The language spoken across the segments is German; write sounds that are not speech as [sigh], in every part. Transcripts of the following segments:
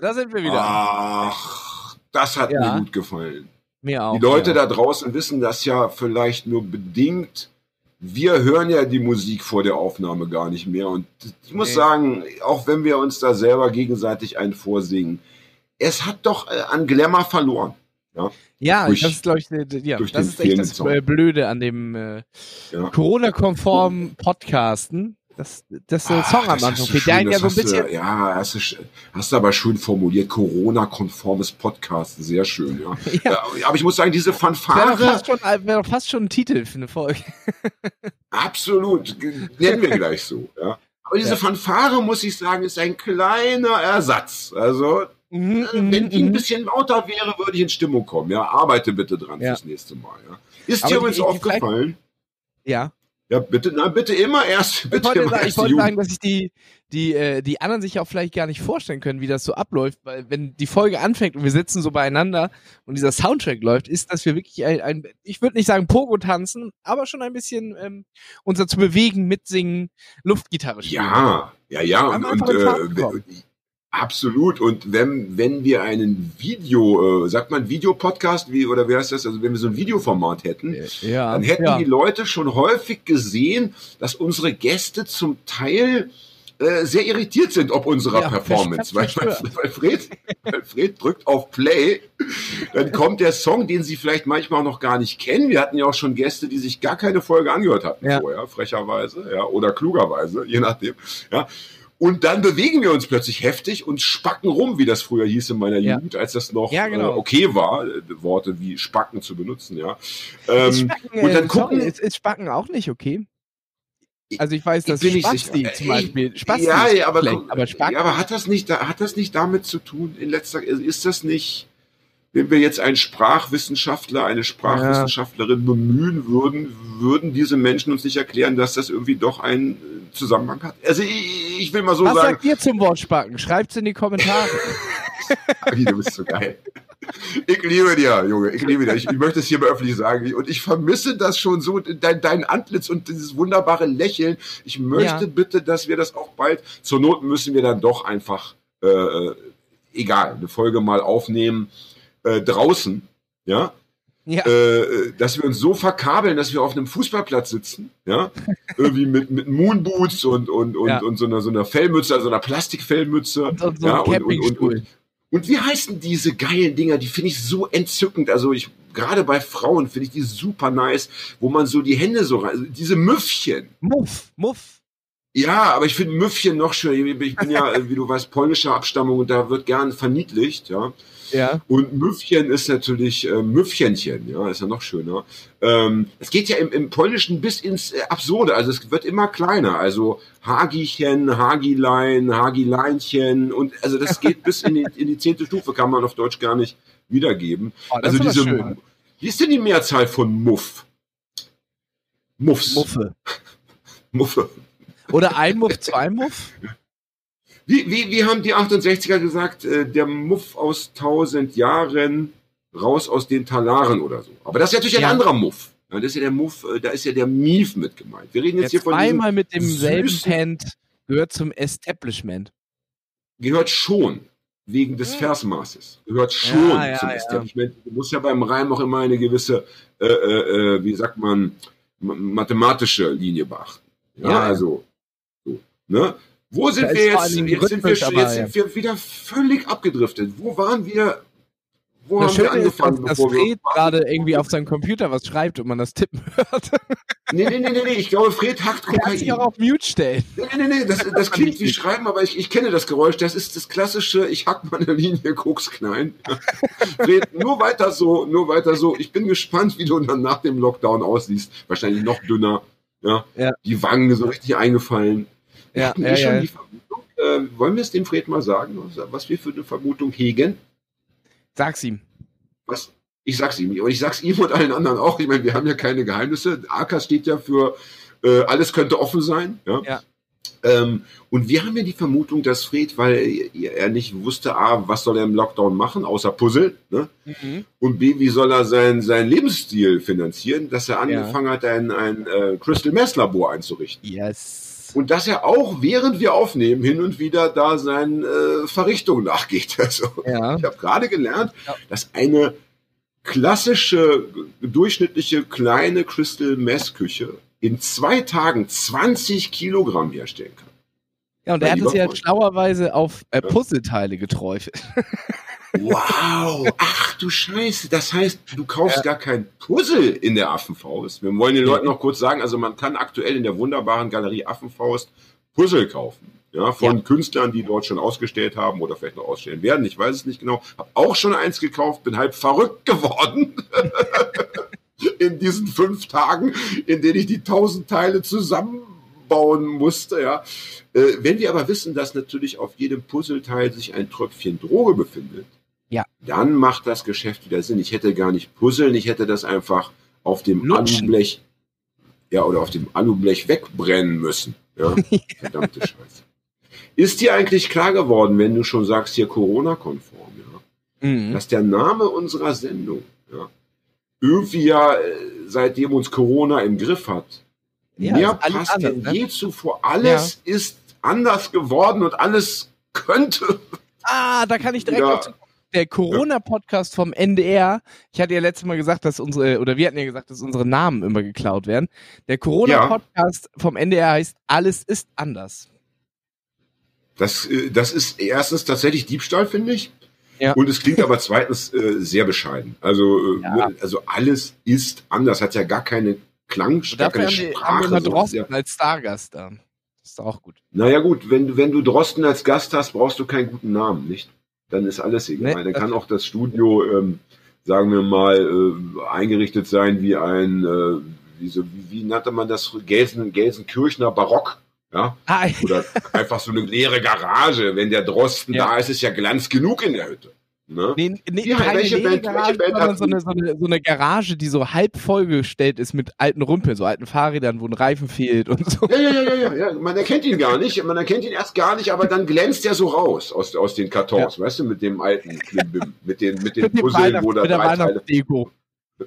Da sind wir wieder. Ach, das hat Ja. mir gut gefallen. Mir auch. Die Leute ja. da draußen wissen das ja vielleicht nur bedingt. Wir hören ja die Musik vor der Aufnahme gar nicht mehr. Und ich muss Nee. sagen, auch wenn wir uns da selber gegenseitig einen vorsingen, es hat doch äh, an Glamour verloren. Ja, Ja, durch- das ist, glaube ich, d- ja, das ist echt das Blöde an dem äh, ja. Corona-konformen Podcasten. Das, das äh, Ah, Song am Anfang hast du fehlt. schön, Der ja so ein hast du- bisschen. ja, hast du, hast du aber schön formuliert. Corona-konformes Podcast, sehr schön, ja. [laughs] Ja. ja. Aber ich muss sagen, diese Wäre Fanfare, fast schon, äh, wär doch fast schon ein Titel für eine Folge. [laughs] absolut, nennen wir gleich so, ja. Aber diese Ja. Fanfare, muss ich sagen, ist ein kleiner Ersatz. Also, Mhm, äh, wenn die ein mhm. bisschen lauter wäre, würde ich in Stimmung kommen. Ja, arbeite bitte dran Ja. fürs nächste Mal. Ja. Ist dir übrigens aufgefallen? Ja. Ja, bitte, na, bitte immer erst, Ich bitte wollte, immer sagen, ich wollte sagen, dass sich die, die, äh, die anderen sich auch vielleicht gar nicht vorstellen können, wie das so abläuft, weil wenn die Folge anfängt und wir sitzen so beieinander und dieser Soundtrack läuft, ist, dass wir wirklich ein, ein ich würde nicht sagen Pogo tanzen, aber schon ein bisschen ähm, uns dazu bewegen, mitsingen, Luftgitarre spielen. Ja, ja, ja. Und, und Fahrt äh. Absolut. Und wenn, wenn wir einen Video, äh, sagt man Videopodcast, wie, oder wer heißt das? Also wenn wir so ein Videoformat hätten, ja. dann hätten ja. die Leute schon häufig gesehen, dass unsere Gäste zum Teil äh, sehr irritiert sind ob unserer Ja, Performance. Weil, weil, weil, Fred, weil Fred drückt auf Play, dann kommt der Song, den sie vielleicht manchmal auch noch gar nicht kennen. Wir hatten ja auch schon Gäste, die sich gar keine Folge angehört hatten vorher, frecherweise, ja, oder klugerweise, je nachdem. Ja. Und dann bewegen wir uns plötzlich heftig und spacken rum, wie das früher hieß in meiner Ja. Jugend, als das noch Ja, genau. äh, okay war, äh, Worte wie spacken zu benutzen, ja. Ähm, Spacken, und dann äh, gucken, sorry, ist, ist Spacken auch nicht okay? Also ich weiß, dass bin nicht Spasti zum Ich- Beispiel, Spasti ja, ist ja, aber, aber Spacken, ja, aber hat das nicht, hat das nicht damit zu tun in letzter, ist das nicht, wenn wir jetzt einen Sprachwissenschaftler, eine Sprachwissenschaftlerin bemühen würden, würden diese Menschen uns nicht erklären, dass das irgendwie doch einen Zusammenhang hat? Also ich, ich will mal so was sagen, sagt ihr zum Wort Spacken? Schreibt's in die Kommentare. [laughs] Agi, du bist so geil. Ich liebe dir, Junge, ich liebe dir. Ich, ich möchte es hier mal öffentlich sagen. Und ich vermisse das schon so, dein, dein Antlitz und dieses wunderbare Lächeln. Ich möchte Ja. bitte, dass wir das auch bald, zur Not müssen wir dann doch einfach, äh, äh, egal, eine Folge mal aufnehmen, äh, draußen, ja, ja. äh, dass wir uns so verkabeln, dass wir auf einem Fußballplatz sitzen, ja, [laughs] irgendwie mit, mit Moonboots und, und, und, Ja. und so einer, so einer Fellmütze, also einer Plastikfellmütze. Und so, so ja, und, und, und, und, wie heißen diese geilen Dinger? Die finde ich so entzückend. Also ich, gerade bei Frauen finde ich die super nice, wo man so die Hände so rein, also diese Müffchen. Muff, Muff. Ja, aber ich finde Müffchen noch schön. Ich bin ja, [laughs] wie du weißt, polnischer Abstammung und da wird gern verniedlicht, ja. Ja. Und Müffchen ist natürlich äh, Müffchenchen, ja, ist ja noch schöner. Ähm, es geht ja im, im Polnischen bis ins äh, Absurde, also es wird immer kleiner. Also Hagichen, Hagilein, Hagileinchen und also das geht bis in die, in die zehnte Stufe, kann man auf Deutsch gar nicht wiedergeben. Oh, also diese, schön. wie ist denn die Mehrzahl von Muff? Muffs. Muffe. [laughs] Muffe. Oder ein Muff, zwei Muff? Wie, wie, wie haben die 68er gesagt, äh, der Muff aus tausend Jahren raus aus den Talaren oder so. Aber das ist natürlich ein Ja. anderer Muff. Ja, das ist ja der Muff, äh, da ist ja der Mief mit gemeint. Wir reden jetzt, hier Jetzt von diesem, einmal mit demselben Pant gehört zum Establishment. gehört schon wegen des Versmaßes. Gehört schon Ja, ja, zum. Establishment. Du musst ja beim Reim auch immer eine gewisse, äh, äh, äh, wie sagt man, ma- mathematische Linie beachten. Ja. also, so, ne? Wo sind Da wir jetzt? Jetzt sind wir, aber, jetzt sind wir wieder völlig abgedriftet. Wo waren wir? Wo Das haben wir Schöne ist, dass, angefangen? bevor wir- Fred gerade irgendwie auf seinem Computer was schreibt und man das tippen [laughs] hört. Nee, nee, nee, nee, nee, ich glaube, Fred hackt Er kann sich Kokain. auch auf Mute stellen. Nee, nee, nee, nee, das, das klingt wie Schreiben, aber ich, ich kenne das Geräusch. Das ist das klassische, ich hack meine Linie Koks klein. [laughs] Fred, nur weiter so, nur weiter so. Ich bin gespannt, wie du dann nach dem Lockdown aussiehst. Wahrscheinlich noch dünner. Ja. Ja. Die Wangen so richtig eingefallen. Wir Ja, ja, eh schon ja. die Vermutung. Äh, wollen wir es dem Fred mal sagen, was, wir für eine Vermutung hegen? Sag's ihm. Was? Ich sag's ihm. Und ich sag's ihm und allen anderen auch. Ich meine, wir haben ja keine Geheimnisse. AK steht ja für äh, alles könnte offen sein. Ja. Ja. Ähm, und wir haben ja die Vermutung, dass Fred, weil er nicht wusste, A, was soll er im Lockdown machen, außer Puzzle, ne? Mhm. Und B, wie soll er seinen sein Lebensstil finanzieren, dass er angefangen hat, ein, ein äh, Crystal Meth Labor einzurichten. Yes. Und dass er auch, während wir aufnehmen, hin und wieder da seinen äh, Verrichtungen nachgeht. [laughs] Also, Ja. ich habe gerade gelernt, Ja. dass eine klassische, durchschnittliche, kleine Crystal Meth Küche in zwei Tagen 20 Kilogramm herstellen kann. Ja, und er hat es ja schlauerweise auf äh, Puzzleteile geträufelt. [laughs] Wow! Ach du Scheiße! Das heißt, du kaufst gar kein Puzzle in der Affenfaust. Wir wollen den Leuten noch kurz sagen, also man kann aktuell in der wunderbaren Galerie Affenfaust Puzzle kaufen. Ja, von Ja. Künstlern, die dort schon ausgestellt haben oder vielleicht noch ausstellen werden. Ich weiß es nicht genau. Hab auch schon eins gekauft, bin halb verrückt geworden. [laughs] in diesen fünf Tagen, in denen ich die tausend Teile zusammenbauen musste, ja. Äh, wenn wir aber wissen, dass natürlich auf jedem Puzzleteil sich ein Tröpfchen Droge befindet, Ja. dann macht das Geschäft wieder Sinn. Ich hätte gar nicht puzzeln, ich hätte das einfach auf dem Lutschen. Alublech, ja, oder auf dem Alublech wegbrennen müssen. [laughs] Ja, verdammte Scheiße. Ist dir eigentlich klar geworden, wenn du schon sagst, hier Corona-konform, ja, Mhm. dass der Name unserer Sendung, ja, irgendwie ja, äh, seitdem uns Corona im Griff hat, Ja, mehr passt anders, denn ne? je zuvor. Alles ist anders geworden und alles könnte. Ah, da kann ich direkt Ja. dazu kommen. Der Corona-Podcast vom NDR, ich hatte ja letztes Mal gesagt, dass unsere, oder wir hatten ja gesagt, dass unsere Namen immer geklaut werden. Der Corona-Podcast vom NDR heißt Alles ist anders. Das, äh, das ist erstens tatsächlich Diebstahl, finde ich. Ja. Und es klingt aber zweitens äh, sehr bescheiden. Also, äh, Ja. also alles ist anders, hat ja gar keine Klang, gar keine haben haben wir Sprache. immer. Drosten Ja. als Stargast da. Ist doch auch gut. Naja gut, wenn, du- wenn du Drosten als Gast hast, brauchst du keinen guten Namen, nicht? Dann ist alles egal. Nee, Dann kann auch das Studio, ähm, sagen wir mal, äh, eingerichtet sein wie ein, äh, wie, so, wie, wie nannte man das, Gelsen, Gelsenkirchner Barock. Ja, Ah, oder einfach so eine leere Garage. Wenn der Drosten Ja. da ist, ist ja Glanz genug in der Hütte. Ne? nee, nee, Ja, keine welche Band- Garage, welche Band sondern so eine, so, eine, so eine Garage, die so halb vollgestellt ist mit alten Rümpeln, so alten Fahrrädern, wo ein Reifen fehlt und so. Ja, ja, ja, ja, ja, ja. Man erkennt ihn gar nicht. Man erkennt ihn erst gar nicht, aber dann glänzt er so raus aus, aus den Kartons, weißt du, mit dem alten Klimbim, mit den, mit den Mit, Puzzeln, wo da drei Teile Weihnachtsdeko.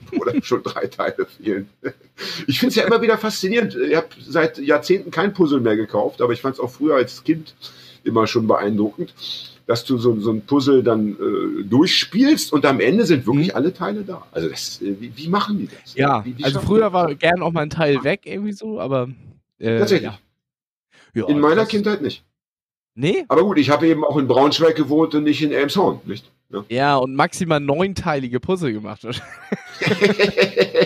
[laughs] oder schon drei Teile fehlen. Ich finde es ja immer wieder faszinierend. Ich habe seit Jahrzehnten kein Puzzle mehr gekauft, aber ich fand es auch früher als Kind immer schon beeindruckend, dass du so, so ein Puzzle dann äh, durchspielst und am Ende sind wirklich alle Teile da. Also das, äh, wie, wie machen die das? Mhm. Ja, wie, wie also früher war das? gern auch mal ein Teil weg, irgendwie so, aber. Äh, Tatsächlich. Ja. In meiner Kindheit nicht. Nee? Aber gut, ich habe eben auch in Braunschweig gewohnt und nicht in Elmshorn, nicht? Ja. Ja, und maximal neunteilige Puzzle gemacht. [laughs] [laughs]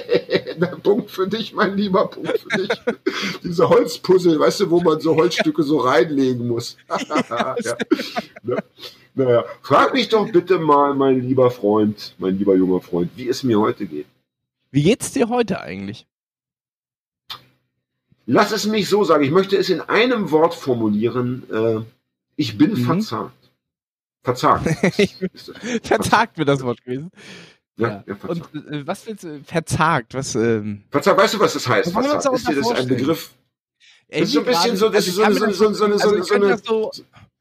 Punkt für dich, mein lieber Punkt für dich. [laughs] Diese Holzpuzzle, weißt du, wo man so Holzstücke so reinlegen muss. [laughs] ja. Ne? Naja, frag mich doch bitte mal, mein lieber Freund, mein lieber junger Freund, wie es mir heute geht. Wie geht's dir heute eigentlich? Lass es mich so sagen, ich möchte es in einem Wort formulieren. Äh, ich bin Mhm. verzagt. Verzagt. [laughs] Verzagt wird das Wort gewesen. Ja, ja, verzagt. Und äh, was willst du? Verzagt, was, ähm. verzagt. Weißt du, was das heißt? Verzagt. Ist dir das ein? Begriff? Das ist so ein bisschen so, das ist so also ich so so so also so könnte eine, das so,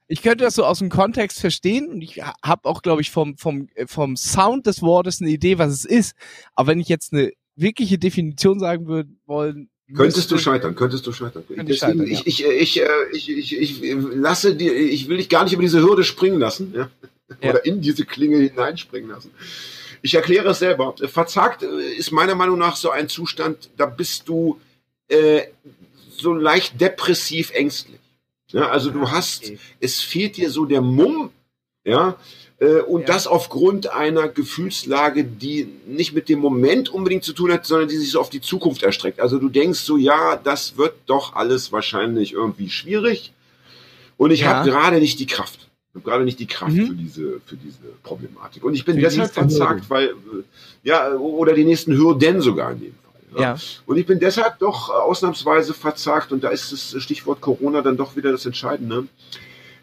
ich könnte das so aus dem Kontext verstehen und ich habe auch, glaube ich, vom, vom, äh, vom Sound des Wortes eine Idee, was es ist. Aber wenn ich jetzt eine wirkliche Definition sagen würde wollen, Könntest du scheitern, könntest du scheitern. Könnte ich scheitern, ich, ich, ich, äh, ich, ich, ich, ich lasse dir, ich will dich gar nicht über diese Hürde springen lassen, ja? Ja. oder in diese Klinge hineinspringen lassen. Ich erkläre es selber. Verzagt äh, ist meiner Meinung nach so ein Zustand, da bist du äh, so leicht depressiv ängstlich. Ja, also du hast, Okay. es fehlt dir so der Mumm, ja, äh, und Ja. das aufgrund einer Gefühlslage, die nicht mit dem Moment unbedingt zu tun hat, sondern die sich so auf die Zukunft erstreckt. Also du denkst so, ja, das wird doch alles wahrscheinlich irgendwie schwierig und ich Ja. habe gerade nicht die Kraft. Ich habe gerade nicht die Kraft Mhm. für diese für diese Problematik. Und ich bin Für deshalb verzagt, weil äh, ja oder die nächsten Hürden sogar in dem Fall. Ja. Und ich bin deshalb doch äh, ausnahmsweise verzagt, und da ist das Stichwort Corona dann doch wieder das Entscheidende,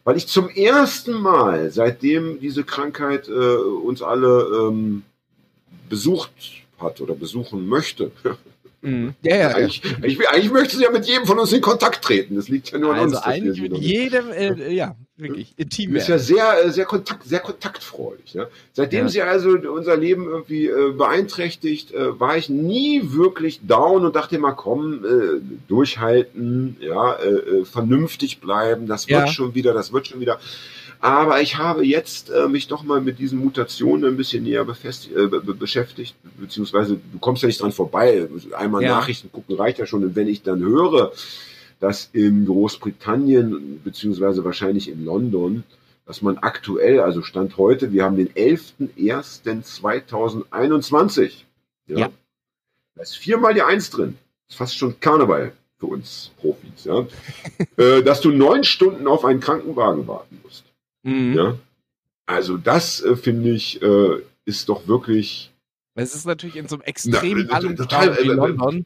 weil ich zum ersten Mal, seitdem diese Krankheit äh, uns alle ähm, besucht hat oder besuchen möchte, Mhm. Ja, ja, eigentlich, eigentlich, eigentlich möchte sie ja mit jedem von uns in Kontakt treten. Das liegt ja nur an also uns. eigentlich mit jedem, äh, ja, wirklich, intim Du bist ja sehr, äh, sehr, kontakt, sehr kontaktfreudig. Ja? Seitdem Ja. sie also unser Leben irgendwie äh, beeinträchtigt, äh, war ich nie wirklich down und dachte immer, komm, äh, durchhalten, ja, äh, äh, vernünftig bleiben, das wird Ja. schon wieder, das wird schon wieder. Aber ich habe jetzt mich doch mal mit diesen Mutationen ein bisschen näher äh, beschäftigt, beziehungsweise du kommst ja nicht dran vorbei. Einmal Ja. Nachrichten gucken reicht ja schon. Und wenn ich dann höre, dass in Großbritannien, beziehungsweise wahrscheinlich in London, dass man aktuell, also Stand heute, wir haben den 11.01.2021. Ja. Ja. Da ist viermal die Eins drin. ist fast schon Karneval für uns Profis, ja. [laughs] äh, dass du neun Stunden auf einen Krankenwagen warten musst. Mhm. Ja. Also das äh, finde ich äh, ist doch wirklich Es ist natürlich in so einem extrem Ballungsraum total, wie äh, London.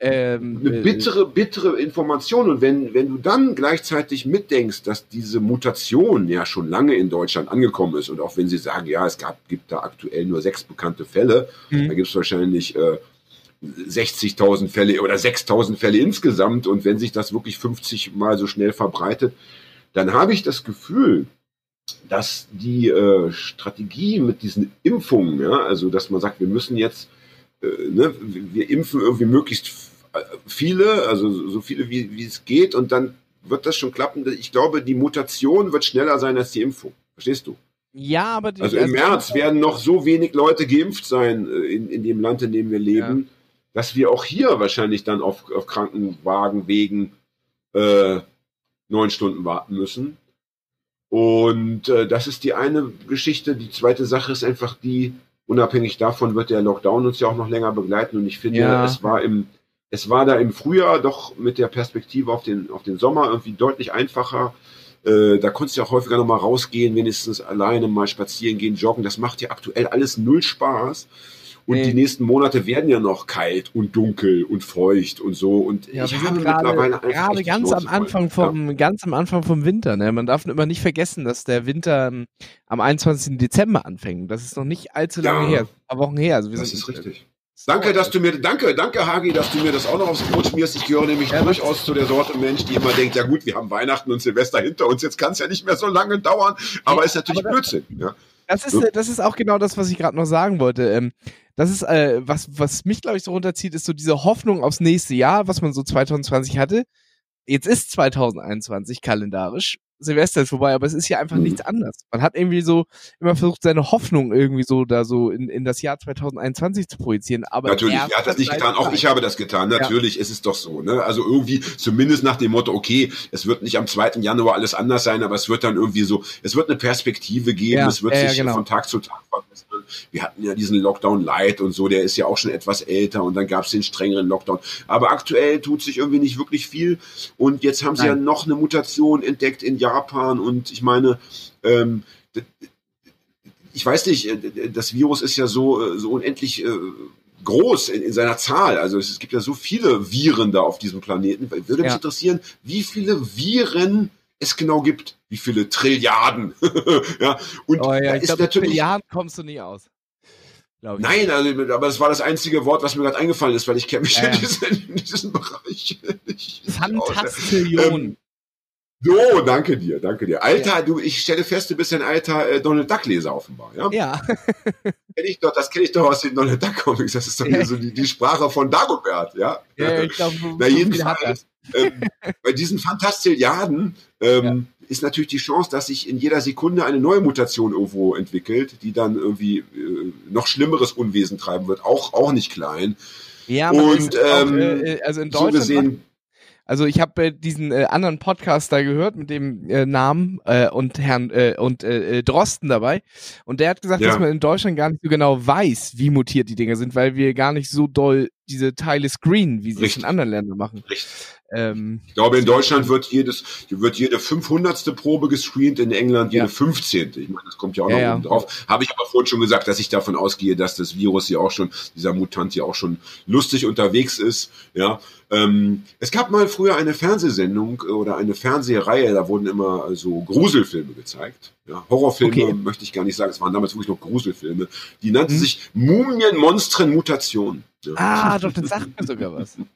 Ähm, eine äh, bittere, bittere Information. Und wenn, wenn du dann gleichzeitig mitdenkst, dass diese Mutation ja schon lange in Deutschland angekommen ist und auch wenn sie sagen, ja, es gab, gibt da aktuell nur sechs bekannte Fälle, Mhm. da gibt es wahrscheinlich äh, 60.000 Fälle oder 6.000 Fälle insgesamt. Und wenn sich das wirklich 50 Mal so schnell verbreitet, dann habe ich das Gefühl, dass die äh, Strategie mit diesen Impfungen, ja, also dass man sagt, wir müssen jetzt, äh, ne, wir impfen irgendwie möglichst äh, viele, also so viele wie, wie es geht, und dann wird das schon klappen. Ich glaube, die Mutation wird schneller sein als die Impfung. Verstehst du? ja, aber die, Also im März werden noch so wenig Leute geimpft sein äh, in, in dem Land, in dem wir leben, dass wir auch hier wahrscheinlich dann auf, auf Krankenwagen wegen äh, neun Stunden warten müssen. Und äh, das ist die eine Geschichte. Die zweite Sache ist einfach die, unabhängig davon wird der Lockdown uns ja auch noch länger begleiten. Und ich finde, Ja. es war im, es war da im Frühjahr doch mit der Perspektive auf den, auf den Sommer irgendwie deutlich einfacher. Äh, da konntest du ja auch häufiger nochmal rausgehen, wenigstens alleine mal spazieren gehen, joggen. Das macht ja aktuell alles null Spaß. Und Nee. die nächsten Monate werden ja noch kalt und dunkel und feucht und so. Und Ja, ich habe sind gerade, mittlerweile einfach gerade ganz am Anfang vom, ganz am Anfang vom Winter, ne? Man darf immer nicht vergessen, dass der Winter ähm, am 21. Dezember anfängt. Das ist noch nicht allzu lange Ja. her, ein paar Wochen her. Also Ja, das ist richtig. Danke, dass du mir, danke, danke, Hagi, dass du mir das auch noch aufs Brot schmierst. Ich gehöre nämlich Ja, durchaus zu der Sorte Mensch, die immer denkt, ja gut, wir haben Weihnachten und Silvester hinter uns, jetzt kann es ja nicht mehr so lange dauern. Aber Nee, ist natürlich aber Blödsinn. Ja. Das ist, äh, das ist auch genau das, was ich gerade noch sagen wollte. Ähm, das ist, äh, was, was mich, glaube ich, so runterzieht, ist so diese Hoffnung aufs nächste Jahr, was man so 2020 hatte. Jetzt ist 2021 kalendarisch. Silvester ist vorbei, aber es ist ja einfach Mhm. nichts anderes. Man hat irgendwie so immer versucht, seine Hoffnung irgendwie so da so in, in das Jahr 2021 zu projizieren. Aber Natürlich, er hat das nicht getan, auch ich habe das getan. Natürlich ist es doch so. Ne? Also irgendwie, zumindest nach dem Motto, okay, es wird nicht am 2. Januar alles anders sein, aber es wird dann irgendwie so, es wird eine Perspektive geben, Ja, es wird ja, ja, sich genau. von Tag zu Tag verbessern. Wir hatten ja diesen Lockdown Light und so, der ist ja auch schon etwas älter und dann gab es den strengeren Lockdown. Aber aktuell tut sich irgendwie nicht wirklich viel und jetzt haben sie Nein. ja noch eine Mutation entdeckt in Japan und ich meine, ähm, ich weiß nicht, äh, das Virus ist ja so, äh, so unendlich äh, groß in, in seiner Zahl. Also es, es gibt ja so viele Viren da auf diesem Planeten. Würde mich Ja. interessieren, wie viele Viren es genau gibt. Wie viele Trilliarden. [laughs] ja. Und Oh da ja, ich ist natürlich. Jahren kommst du nie aus. Nein, also, aber das war das einzige Wort, was mir gerade eingefallen ist, weil ich kenne mich Ja, [laughs] in, diesen, in diesem Bereich [laughs] nicht, nicht aus. So, danke dir, danke dir. Alter, du, ich stelle fest, du bist ein alter äh, Donald Duck Leser offenbar, ja? ja. [laughs] Kenn ich doch, das kenne ich doch aus den Donald Duck Comics. Das ist doch hier so die, die Sprache von Dagobert, ja? ja, ich glaube, so, Na, so jedenfalls, ähm, bei diesen Fantastilliarden ähm, ist natürlich die Chance, dass sich in jeder Sekunde eine neue Mutation irgendwo entwickelt, die dann irgendwie äh, noch schlimmeres Unwesen treiben wird, auch, auch nicht klein. Ja, man Und, ist auch, ähm, äh, also in So Deutschland gesehen, Also ich habe äh, diesen äh, anderen Podcast da gehört mit dem äh, Namen äh, und Herrn äh, und äh, äh, Drosten dabei und der hat gesagt, Ja. dass man in Deutschland gar nicht so genau weiß, wie mutiert die Dinge sind, weil wir gar nicht so doll diese Teile screen, wie sie es Richtig. in anderen Ländern machen. Richtig. Ähm, Ich glaube, in Deutschland wird jedes, wird jede 500. Probe gescreent, in England jede Ja. 15. Ich meine, das kommt ja auch Ja, noch ja. drauf. Habe ich aber vorhin schon gesagt, dass ich davon ausgehe, dass das Virus hier auch schon, dieser Mutant hier auch schon lustig unterwegs ist. Ja, ähm, es gab mal früher eine Fernsehsendung äh, oder eine Fernsehreihe, da wurden immer so Gruselfilme gezeigt. Ja, Horrorfilme Okay. möchte ich gar nicht sagen, es waren damals wirklich noch Gruselfilme. Die nannten Mhm. sich Mumien, Monstren, Mutationen. Ah, doch, das sagt mir sogar was. [laughs]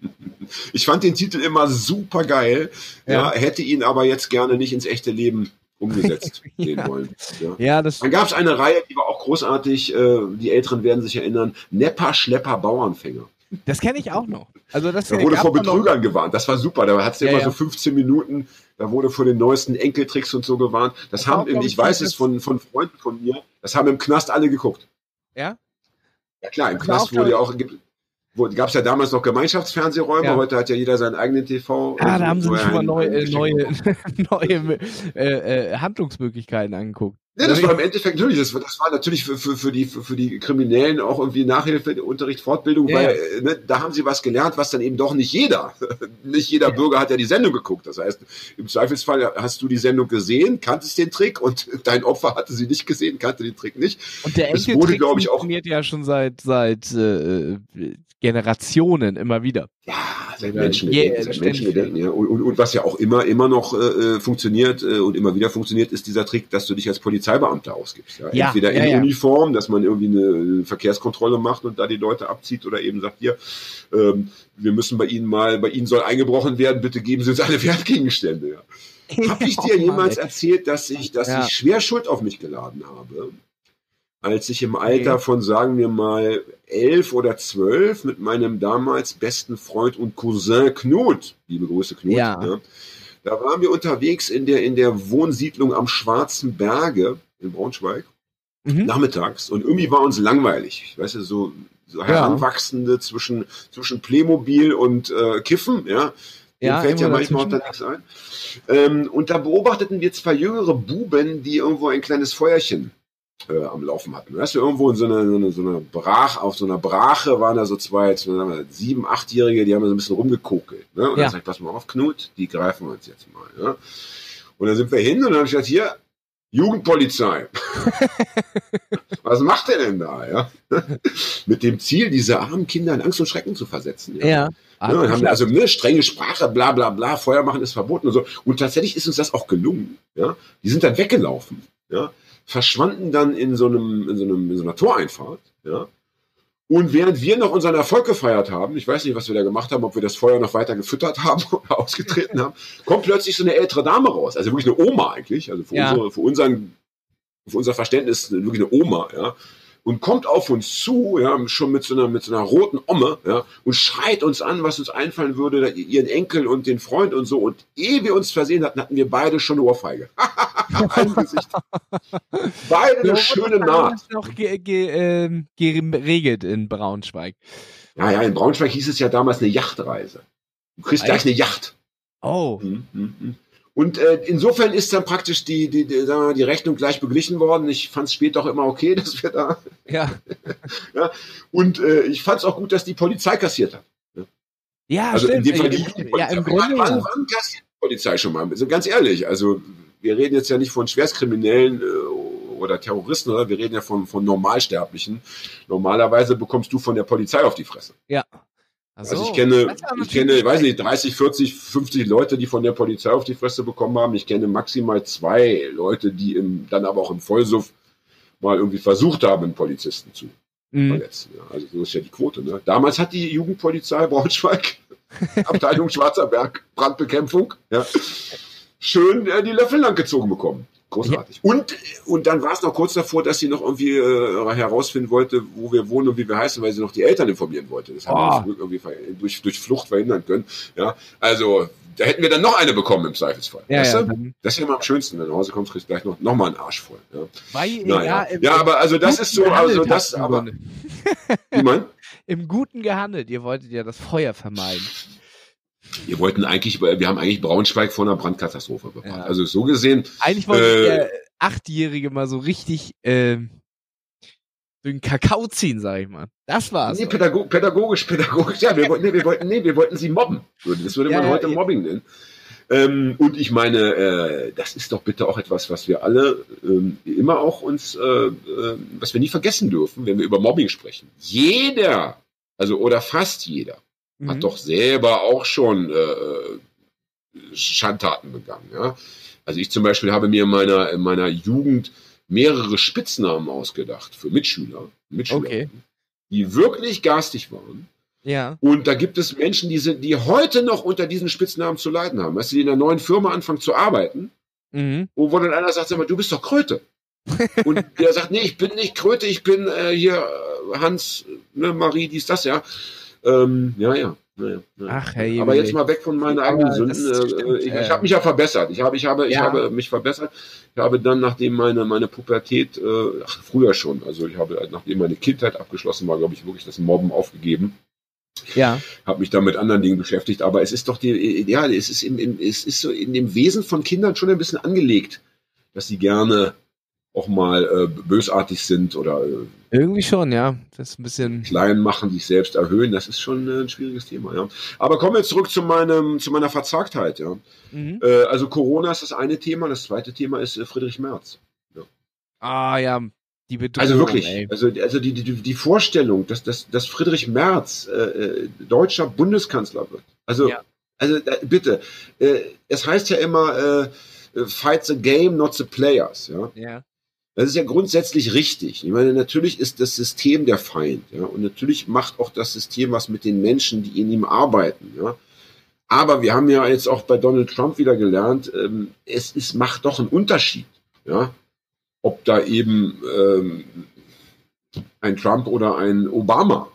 Ich fand den Titel immer super geil, ja. Ja. hätte ihn aber jetzt gerne nicht ins echte Leben umgesetzt sehen [laughs] Ja. wollen. Ja. Ja, das Dann gab es eine Reihe, die war auch großartig, äh, die Älteren werden sich erinnern, Nepper, Schlepper, Bauernfänger. Das kenne ich auch noch. Also das Da wurde vor man noch- Betrügern gewarnt, das war super, da hat es Ja, immer ja. so 15 Minuten, da wurde vor den neuesten Enkeltricks und so gewarnt. Das, Das haben, glaub ich weiß es von, von Freunden von mir, das haben im Knast alle geguckt. Ja? Ja klar, im Knast auch, wurde ja auch, gab es ja damals noch Gemeinschaftsfernsehräume, Ja. heute hat ja jeder seinen eigenen TV. Ah, da haben sie sich schon mal neue, [laughs] äh, neue, neue äh, Handlungsmöglichkeiten angeguckt. Ja, das war im Endeffekt natürlich, das war, das war natürlich für, für, für, die, für, die Kriminellen auch irgendwie Nachhilfe, Unterricht, Fortbildung, Ja, weil äh, ne, da haben sie was gelernt, was dann eben doch nicht jeder, [laughs] nicht jeder Bürger hat ja die Sendung geguckt. Das heißt, im Zweifelsfall hast du die Sendung gesehen, kanntest den Trick und [laughs] dein Opfer hatte sie nicht gesehen, kannte den Trick nicht. Und der Es wurde, Enkeltrick glaub ich, auch- funktioniert ja schon seit seit äh, Generationen immer wieder. Ja, seit Ja, Menschengedenken, yeah, seit ständig. Menschengedenken, ja. Und, und, und was ja auch immer, immer noch äh, funktioniert äh, und immer wieder funktioniert, ist dieser Trick, dass du dich als Polizeibeamter ausgibst. Ja? Ja, Entweder in ja. Uniform, dass man irgendwie eine Verkehrskontrolle macht und da die Leute abzieht oder eben sagt, hier, ähm, wir müssen bei Ihnen mal, bei Ihnen soll eingebrochen werden, bitte geben Sie uns alle [laughs] Wertgegenstände. Ja. Habe ich [laughs] dir Oh jemals erzählt, dass ich, dass Ja. ich schwer Schuld auf mich geladen habe? Als ich im Alter von, sagen wir mal, elf oder zwölf mit meinem damals besten Freund und Cousin Knut, liebe Grüße Knut, Ja. da waren wir unterwegs in der, in der Wohnsiedlung am Schwarzen Berge in Braunschweig, Mhm. nachmittags, und irgendwie war uns langweilig. Ich weiß ja, so, so Heranwachsende zwischen, zwischen Playmobil und äh, Kiffen, ja. Dem Ja, fällt ja manchmal auch da nichts ein. Ähm, und da beobachteten wir zwei jüngere Buben, die irgendwo ein kleines Feuerchen äh, am Laufen hatten. Weißt du, irgendwo in so einer so eine, so eine Brach, auf so einer Brache waren da so zwei, zwei sieben, achtjährige, die haben so ein bisschen rumgekokelt. Ne? Und Ja. dann sag ich, pass mal auf, Knut, die greifen wir uns jetzt mal. Ja? Und dann sind wir hin und dann habe ich gesagt, hier, Jugendpolizei. [laughs] Was macht der denn da? Ja? Mit dem Ziel, diese armen Kinder in Angst und Schrecken zu versetzen. Ja. Ja, Ah, und haben also eine strenge Sprache, bla bla bla, Feuer machen ist verboten und so. Und tatsächlich ist uns das auch gelungen. Ja? Die sind dann weggelaufen, ja? Verschwanden dann in so einem, in so einem, in so einer Toreinfahrt, ja. Und während wir noch unseren Erfolg gefeiert haben, ich weiß nicht, was wir da gemacht haben, ob wir das Feuer noch weiter gefüttert haben [laughs] oder ausgetreten haben, kommt plötzlich so eine ältere Dame raus. Also wirklich eine Oma eigentlich. Also für, Ja. unsere, für, unseren, für unser Verständnis wirklich eine Oma, ja. Und kommt auf uns zu, ja, schon mit so einer, mit so einer roten Omme, ja, und schreit uns an, was uns einfallen würde, ihren Enkel und den Freund und so. Und ehe wir uns versehen hatten, hatten wir beide schon eine Ohrfeige. [laughs] Gesicht. [laughs] Beide eine schöne Naht. Das noch ge ge ähm, geregelt in Braunschweig. Ja, ja, in Braunschweig hieß es ja damals eine Yachtreise. Du kriegst gleich Echt? eine Yacht. Oh. Mhm, mhm, mhm. Und äh, insofern ist dann praktisch die, die, die, sagen wir mal, die Rechnung gleich beglichen worden. Ich fand es später auch immer okay, [laughs] dass wir da. Ja. [laughs] Und äh, ich fand es auch gut, dass die Polizei kassiert hat. Ja, Also stimmt. in dem Fall Ja, die ja, im Grunde. wann, Ja. wann kassiert die Polizei schon mal? Also ganz ehrlich, also wir reden jetzt ja nicht von Schwerstkriminellen äh, oder Terroristen, oder? Wir reden ja von, von Normalsterblichen. Normalerweise bekommst du von der Polizei auf die Fresse. Ach Also so. ich kenne, ich kenne, weiß nicht, 30, 40, 50 Leute, die von der Polizei auf die Fresse bekommen haben. Ich kenne maximal zwei Leute, die im, dann aber auch im Vollsuff mal irgendwie versucht haben, einen Polizisten zu Mhm. verletzen. Ja, also so ist ja die Quote. Ne? Damals hat die Jugendpolizei Braunschweig, [laughs] Abteilung Schwarzer Berg, Brandbekämpfung, ja, schön äh, die Löffel langgezogen bekommen. Großartig. Und, und dann war es noch kurz davor, dass sie noch irgendwie äh, herausfinden wollte, wo wir wohnen und wie wir heißen, weil sie noch die Eltern informieren wollte. Das haben wir Oh. Glück irgendwie durch, durch Flucht verhindern können. Ja, also da hätten wir dann noch eine bekommen im Zweifelsfall. Ja, weißt ja. du? Das ist ja immer am schönsten, wenn du nach Hause kommst, kriegst du gleich noch, noch mal einen Arsch voll. Ja, Weil, naja. ja, ja, aber also das ist so, also das, aber? [laughs] Im Guten gehandelt. Ihr wolltet ja das Feuer vermeiden. Wir wollten eigentlich, wir haben eigentlich Braunschweig vor einer Brandkatastrophe bewahrt. Ja. Also so gesehen, Eigentlich wollte Äh, der Achtjährige mal so richtig durch den Kakao ziehen, sag ich mal. Das war's. Nee, pädago pädagogisch, pädagogisch. Ja, wir wollten, nee, wir wollten, nee, wir wollten sie mobben. Das würde man ja, heute ja. Mobbing nennen. Ähm, und ich meine, äh, das ist doch bitte auch etwas, was wir alle ähm, immer auch uns, äh, äh, was wir nie vergessen dürfen, wenn wir über Mobbing sprechen. Jeder, also oder fast jeder, Mhm. hat doch selber auch schon äh, Schandtaten begangen. Ja? Also ich zum Beispiel habe mir in meiner, in meiner Jugend mehrere Spitznamen ausgedacht für Mitschüler, Mitschüler Okay. die wirklich garstig waren. Ja. Und da gibt es Menschen, die, sind, die heute noch unter diesen Spitznamen zu leiden haben. Weißt du, die in einer neuen Firma anfangen zu arbeiten, Mhm. wo dann einer sagt, sag mal, du bist doch Kröte. [laughs] Und der sagt, nee, ich bin nicht Kröte, ich bin äh, hier äh, Hans, ne, Marie, dies, das, ja. Ähm, ja, ja. Naja, naja. Ach, Herr Aber jetzt mal weg von meinen eigenen Sünden. stimmt, Äh, ich äh, ich habe mich ja verbessert. Ich habe, ich habe, ich Ja. habe mich verbessert. Ich habe dann, nachdem meine meine Pubertät, äh, ach, früher schon, also ich habe, nachdem meine Kindheit abgeschlossen war, glaube ich, wirklich das Mobben aufgegeben Ja. habe mich da mit anderen Dingen beschäftigt, aber es ist doch die, ja, es ist im, im, es ist so in dem Wesen von Kindern schon ein bisschen angelegt, dass sie gerne auch mal äh, bösartig sind oder äh, Irgendwie schon, ja. Das ist ein bisschen. klein machen, sich selbst erhöhen. Das ist schon äh, ein schwieriges Thema, ja. Aber kommen wir zurück zu meinem, zu meiner Verzagtheit, ja. Mhm. Äh, also Corona ist das eine Thema, das zweite Thema ist äh, Friedrich Merz. Ah, ja. Die Bedrohung. Also wirklich, Ey. also, also die, die, die Vorstellung, dass, dass, dass Friedrich Merz äh, deutscher Bundeskanzler wird. Also, Ja. also äh, bitte, es heißt ja immer, fight the game, not the players. Ja? Ja. Das ist ja grundsätzlich richtig. Ich meine, natürlich ist das System der Feind, ja, und natürlich macht auch das System was mit den Menschen, die in ihm arbeiten, ja. Aber wir haben ja jetzt auch bei Donald Trump wieder gelernt, ähm, es ist, macht doch einen Unterschied, ja, ob da eben ähm, ein Trump oder ein Obama,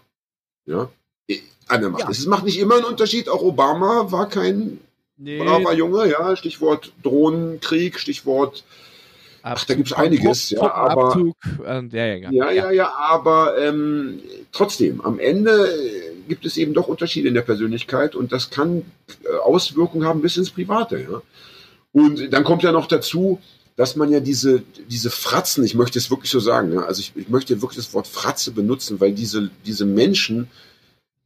ja, an der Macht Ja. ist. Es macht nicht immer einen Unterschied. Auch Obama war kein Nee. braver Junge, ja. Stichwort Drohnenkrieg, Stichwort Ach, da gibt's einiges, ja, aber- Abzug, und, ja, ja, Ja, ja, aber ähm, trotzdem, am Ende äh, gibt es eben doch Unterschiede in der Persönlichkeit und das kann äh, Auswirkungen haben bis ins Private. Ja? Und dann kommt ja noch dazu, dass man ja diese, diese Fratzen, ich möchte es wirklich so sagen, ja, also ich, ich möchte wirklich das Wort Fratze benutzen, weil diese, diese Menschen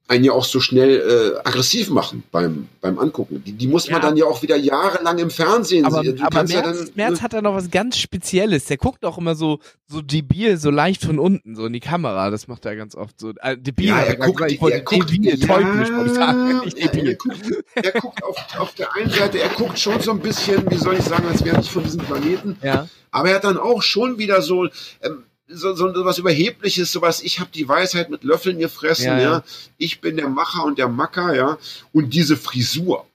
einen ja auch so schnell äh, aggressiv machen beim, beim Angucken. Die, die muss man Ja. dann ja auch wieder jahrelang im Fernsehen Aber, sehen. Du aber Merz, ja dann, Merz hat da noch was ganz Spezielles. Der guckt auch immer so, so debil, so leicht von unten, so in die Kamera. Das macht er ganz oft so. Äh, debil, Ja, er guckt, ich er guckt, debil, ja, teuflisch, ich sagen. Nicht ja, er debil. guckt, er guckt auf, auf der einen Seite, er guckt schon so ein bisschen, wie soll ich sagen, als wäre er nicht von diesem Planeten, Ja. aber er hat dann auch schon wieder so, ähm, so, so was Überhebliches, sowas, ich habe die Weisheit mit Löffeln gefressen, Ja, ja, ja. ich bin der Macher und der Macker, ja, und diese Frisur.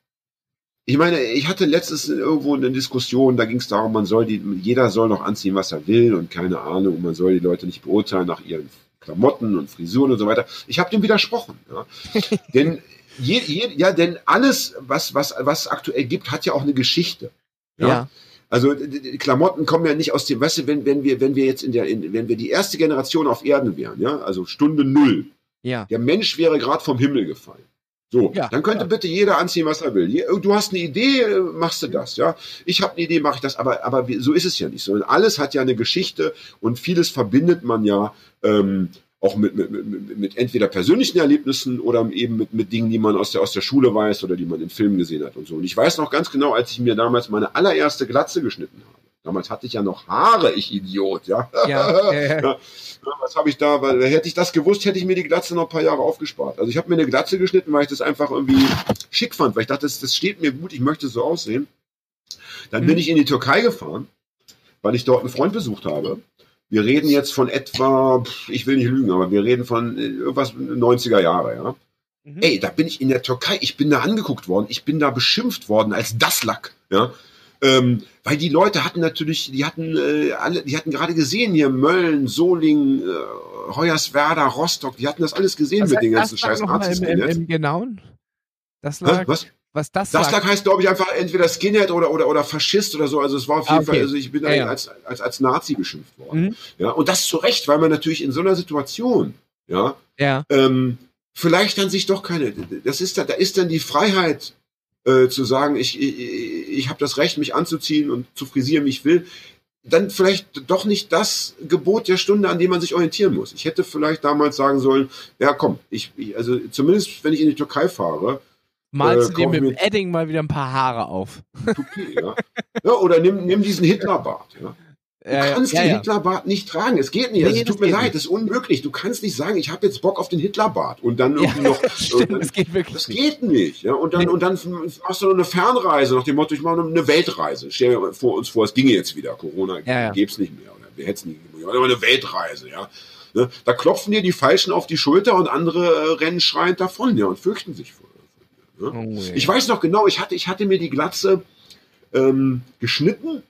Ich meine, ich hatte letztens irgendwo eine Diskussion, da ging es darum, man soll die, jeder soll noch anziehen, was er will und keine Ahnung, und man soll die Leute nicht beurteilen nach ihren Klamotten und Frisuren und so weiter. Ich habe dem widersprochen, ja. [laughs] denn je, je, ja, denn alles, was was was aktuell gibt, hat ja auch eine Geschichte. Ja. Also Klamotten kommen ja nicht aus dem, weißt du, wenn, wenn wir, wenn wir jetzt in der, in, wenn wir die erste Generation auf Erden wären, ja, also Stunde null, Ja. der Mensch wäre gerade vom Himmel gefallen. So, Ja, dann könnte ja. bitte jeder anziehen, was er will. Du hast eine Idee, äh, machst du das, ja. Ich habe eine Idee, mache ich das, aber, aber so ist es ja nicht. Sondern alles hat ja eine Geschichte und vieles verbindet man ja ähm, auch mit, mit, mit, mit entweder persönlichen Erlebnissen oder eben mit, mit Dingen, die man aus der, aus der Schule weiß oder die man in Filmen gesehen hat und so. Und ich weiß noch ganz genau, als ich mir damals meine allererste Glatze geschnitten habe. Damals hatte ich ja noch Haare, ich Idiot, ja. Ja, ja, ja. [laughs] Was habe ich da? Weil hätte ich das gewusst, hätte ich mir die Glatze noch ein paar Jahre aufgespart. Also ich habe mir eine Glatze geschnitten, weil ich das einfach irgendwie schick fand, weil ich dachte, das, das steht mir gut, ich möchte so aussehen. Dann Mhm. bin ich in die Türkei gefahren, weil ich dort einen Freund besucht habe. Wir reden jetzt von etwa, ich will nicht lügen, aber wir reden von äh, irgendwas 90er Jahre, ja. Mhm. Ey, da bin ich in der Türkei, ich bin da angeguckt worden, ich bin da beschimpft worden als Daslak, ja. Ähm, weil die Leute hatten natürlich, die hatten äh, alle, die hatten gerade gesehen hier Mölln, Solingen, äh, Hoyerswerda, Rostock, die hatten das alles gesehen Was mit den ganzen scheiß Nazis. im, im, im Genauen? Das Hä? lag, Was? Was das Daslak lag. heißt, glaube ich, einfach entweder Skinhead oder, oder, oder Faschist oder so. Also es war auf jeden Ah, okay. Fall, also ich bin Ja, ja. Als, als, als Nazi beschimpft worden. Mhm. Ja, und das zu Recht, weil man natürlich in so einer Situation, ja, Ja. ähm, vielleicht dann sich doch keine, das ist da, da ist dann die Freiheit äh, zu sagen, ich, ich, ich habe das Recht, mich anzuziehen und zu frisieren, wie ich will. dann vielleicht doch nicht das Gebot der Stunde, an dem man sich orientieren muss. Ich hätte vielleicht damals sagen sollen, ja komm, ich, ich also zumindest wenn ich in die Türkei fahre, Malst du Äh, dir kauf mit dem mir- Edding mal wieder ein paar Haare auf. Toupet, ja. ja. Oder nimm, nimm diesen Hitlerbart, ja. Du Ja, ja, kannst ja, den ja. Hitlerbart nicht tragen. Es geht nicht. Nee, Also, es tut mir leid, nicht. das ist unmöglich. Du kannst nicht sagen, ich habe jetzt Bock auf den Hitlerbart und dann irgendwie noch. [laughs] Stimmt, das geht wirklich Das nicht. geht nicht. Ja? Und, dann, Nee. und dann machst du noch eine Fernreise nach dem Motto, ich mache eine Weltreise. Stell dir vor uns vor, es ginge jetzt wieder. Corona Ja, ja. gäbe es nicht mehr. Oder wir hätten es nie gegeben. Aber eine Weltreise, ja. Ne? Da klopfen dir die Falschen auf die Schulter und andere äh, rennen schreiend davon, ja, und fürchten sich vor. Oh, ja. Ich weiß noch genau, ich hatte, ich hatte mir die Glatze ähm, geschnitten.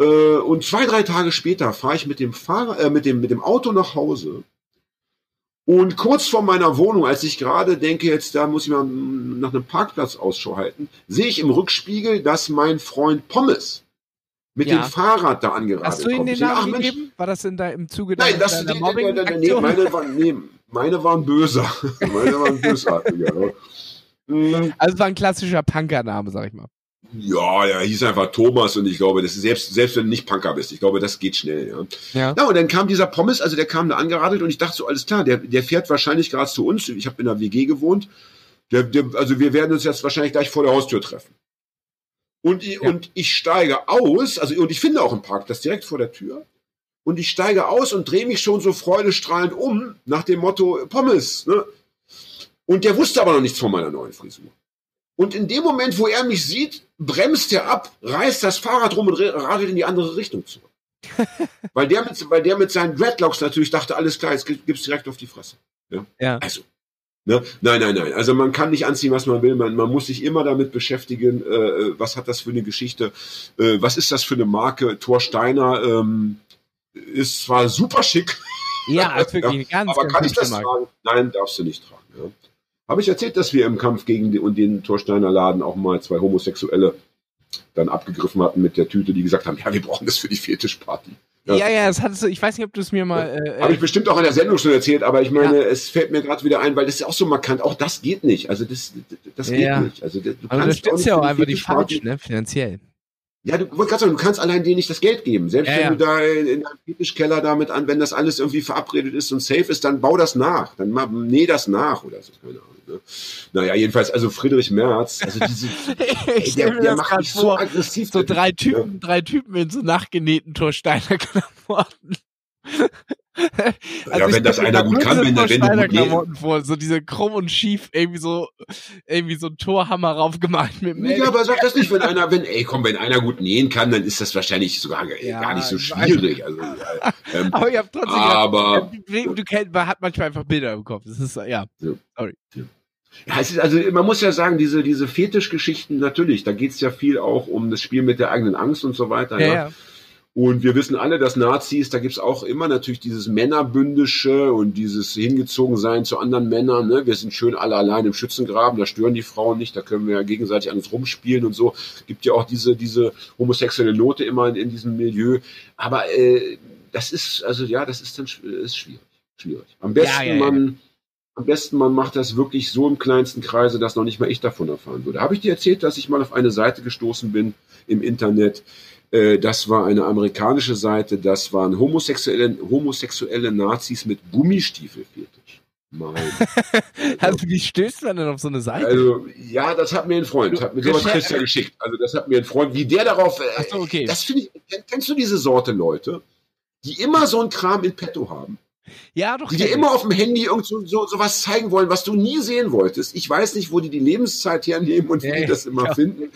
Äh, und zwei, drei Tage später fahre ich mit dem, Fahrer, äh, mit, dem, mit dem Auto nach Hause. Und kurz vor meiner Wohnung, als ich gerade denke, jetzt da muss ich mal nach einem Parkplatz Ausschau halten, sehe ich im Rückspiegel, dass mein Freund Pommes mit Ja. dem Fahrrad da angeradelt Hast du ihm den Namen ach, Mensch, gegeben? War das in der, im Zuge Nein, deiner, das, deiner die, die, die, nee, meine, waren, nee, meine waren böser. [laughs] meine waren bösartiger. Mm, Also es war ein klassischer Punker-Name, sag ich mal. Ja, ja, hieß einfach Thomas und ich glaube, das ist selbst, selbst wenn du nicht Punker bist, ich glaube, das geht schnell, ja. Ja. Ja, und dann kam dieser Pommes, also der kam da angeradelt und ich dachte so, alles klar, der, der fährt wahrscheinlich gerade zu uns. Ich habe in der WG gewohnt. Der, der, also wir werden uns jetzt wahrscheinlich gleich vor der Haustür treffen. Und, ich- Ja. und ich steige aus, also und ich finde auch einen Parkplatz direkt vor der Tür. Und ich steige aus und drehe mich schon so freudestrahlend um, nach dem Motto Pommes. Ne? Und der wusste aber noch nichts von meiner neuen Frisur. Und in dem Moment, wo er mich sieht, bremst er ab, reißt das Fahrrad rum und radelt in die andere Richtung zurück. [laughs] weil, der mit, weil der mit seinen Dreadlocks natürlich dachte, alles klar, jetzt gi- gibt's direkt auf die Fresse. Ja. Ja. Also. Ne? Nein, nein, nein. Also man kann nicht anziehen, was man will. Man, man muss sich immer damit beschäftigen, äh, was hat das für eine Geschichte, äh, was ist das für eine Marke. Thor Steiner ähm, ist zwar super schick, Ja, [laughs] wirklich ganz, aber ganz kann ich das tragen? Nein, darfst du nicht tragen. Ja. Habe ich erzählt, dass wir im Kampf gegen den, und den Torsteiner Laden auch mal zwei Homosexuelle dann abgegriffen hatten mit der Tüte, die gesagt haben, ja, wir brauchen das für die Fetischparty. Ja. Ja, ja, das hattest du, ich weiß nicht, ob du es mir mal. Äh, Habe ich bestimmt auch in der Sendung schon erzählt, aber ich meine, es fällt mir gerade wieder ein, weil das ist ja auch so markant. Auch das geht nicht. Also das, das geht Ja. nicht. Also das- du aber da kannst stützt nicht ja auch einfach die falsch, ne? Finanziell. Ja, du wollte gerade sagen, du kannst allein denen nicht das Geld geben. Selbst Ja, wenn ja. du da in, in deinem Fetischkeller damit an, wenn das alles irgendwie verabredet ist und safe ist, dann bau das nach. Dann näh das nach oder so. Keine Ahnung. Ne? Naja, jedenfalls, also Friedrich Merz, also diese, [laughs] ich der, der macht mich so aggressiv. So drei Typen, drei Typen in so nachgenähten Torsteiner Klamotten. [laughs] Ja, wenn das einer gut kann, wenn der- wenn du Klamotten vor, so diese krumm und schief, irgendwie so, irgendwie so ein Torhammer raufgemalt mit Nee, aber sag das nicht, wenn einer, wenn, ey, komm, wenn einer gut nähen kann, dann ist das wahrscheinlich sogar Ja, gar nicht so schwierig. Also, ja, [laughs] ähm, Aber ich hab trotzdem Aber- gedacht, du, kennst, man hat manchmal einfach Bilder im Kopf. Das ist, ja. Ja, es ist, also man muss ja sagen, diese, diese Fetischgeschichten, natürlich, da geht's ja viel auch um das Spiel mit der eigenen Angst und so weiter. Ja, Ja, ja. Und wir wissen alle, dass Nazis, da gibt's auch immer natürlich dieses Männerbündische und dieses Hingezogensein zu anderen Männern. Ne? Wir sind schön alle allein im Schützengraben, da stören die Frauen nicht, da können wir ja gegenseitig an uns rumspielen und so. Gibt ja auch diese, diese homosexuelle Note immer in, in diesem Milieu. Aber äh, das ist, also ja, das ist dann ist schwierig. schwierig. Am besten ja, ja. man am besten man macht das wirklich so im kleinsten Kreise, dass noch nicht mal ich davon erfahren würde. Habe ich dir erzählt, dass ich mal auf eine Seite gestoßen bin im Internet? Äh, Das war eine amerikanische Seite, das waren homosexuelle, homosexuelle Nazis mit Gummistiefelfetisch. Mein. [laughs] Also, wie stößt man denn auf so eine Seite? Also, ja, das hat mir ein Freund, hat mir sowas Christian geschickt. Also, das hat mir ein Freund, wie der darauf, äh, so, okay. das finde ich, kenn- kennst du diese Sorte Leute, die immer so ein Kram in petto haben? ja, doch. die dir immer auf dem Handy irgend so, so, so was zeigen wollen, was du nie sehen wolltest. Ich weiß nicht, wo die die Lebenszeit hernehmen und wie Ja, die das immer ja. finden.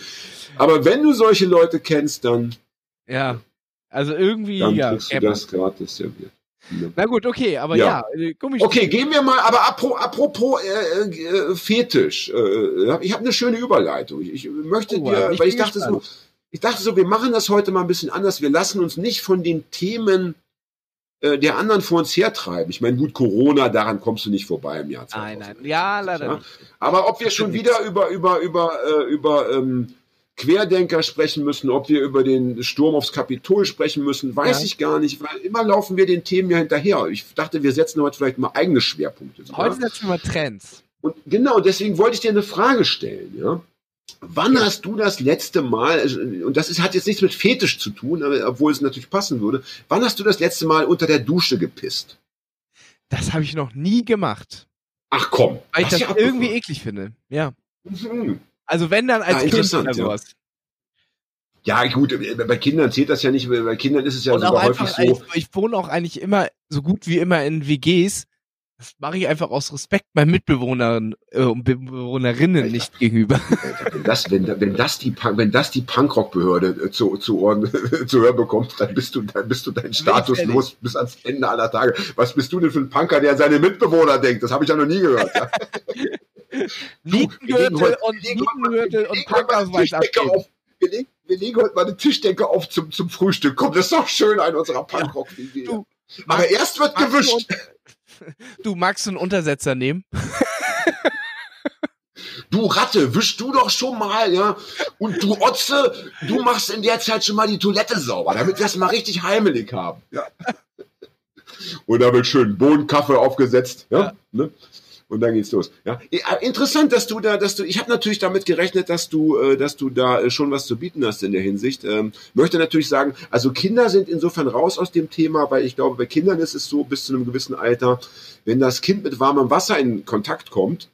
Aber wenn du solche Leute kennst, dann, Ja. Also irgendwie, dann ja. kriegst du man. das gratis serviert. Ja. Na gut, okay, aber Ja. ja, äh. Okay, gehen wir mal, aber apro- apropos äh, äh, Fetisch. Äh, ich habe eine schöne Überleitung. Ich, ich möchte Oh, dir, ich weil ich dachte so, ich dachte so, wir machen das heute mal ein bisschen anders. Wir lassen uns nicht von den Themen äh, der anderen vor uns hertreiben. Ich meine, gut, Corona, daran kommst du nicht vorbei im Jahr 2020. Nein, nein. Ja, leider Ja. Aber ob wir schon wieder über, über, über, äh, über ähm, Querdenker sprechen müssen, ob wir über den Sturm aufs Kapitol sprechen müssen, weiß Ja. ich gar nicht, weil immer laufen wir den Themen ja hinterher. Ich dachte, wir setzen heute vielleicht mal eigene Schwerpunkte. Heute Ja? setzen wir mal Trends. Und genau, deswegen wollte ich dir eine Frage stellen. Ja? Wann hast du das letzte Mal, und das ist, hat jetzt nichts mit Fetisch zu tun, obwohl es natürlich passen würde, wann hast du das letzte Mal unter der Dusche gepisst? Das habe ich noch nie gemacht. Ach komm. Weil ich das ja irgendwie eklig finde. Ja. Mhm. Also wenn dann als Ja, Kind oder sowas. Ja, gut, bei Kindern zählt das ja nicht, bei Kindern ist es ja Und sogar häufig so. ich, ich wohne auch eigentlich immer, so gut wie immer in WGs. Das mache ich einfach aus Respekt meinen Mitbewohnern äh, und Bewohnerinnen Alter. nicht gegenüber. Alter, [laughs] Wenn das, wenn, wenn das die, wenn das die Punkrock-Behörde äh, zu, zu Ohren, [laughs] zu hören bekommt, dann bist du, dann bist du deinen Status los bis ans Ende aller Tage. Was bist du denn für ein Punker, der an seine Mitbewohner denkt? Das habe ich ja noch nie gehört. Ja? [laughs] [laughs] Nietengürtel und wir legen heute mal- Nietengürtel und abgeben. auf. Wir legen, wir legen heute mal eine Tischdecke auf zum, zum Frühstück. Komm, das ist doch schön an unserer Punkrock-WG. Du, Aber erst wird [laughs] du gewischt. Du magst einen Untersetzer nehmen? [laughs] Du Ratte, wisch du doch schon mal, ja. Und du Otze, du machst in der Zeit schon mal die Toilette sauber, damit wir es mal richtig heimelig haben. Ja. Und da wird schön Bohnenkaffee aufgesetzt, ja. Ja. Ne? Und dann geht's los. Ja, Äh, interessant, dass du da, dass du, ich habe natürlich damit gerechnet, dass du, äh, dass du da äh, schon was zu bieten hast in der Hinsicht. Ähm, möchte natürlich sagen, also Kinder sind insofern raus aus dem Thema, weil ich glaube, bei Kindern ist es so bis zu einem gewissen Alter, wenn das Kind mit warmem Wasser in Kontakt kommt,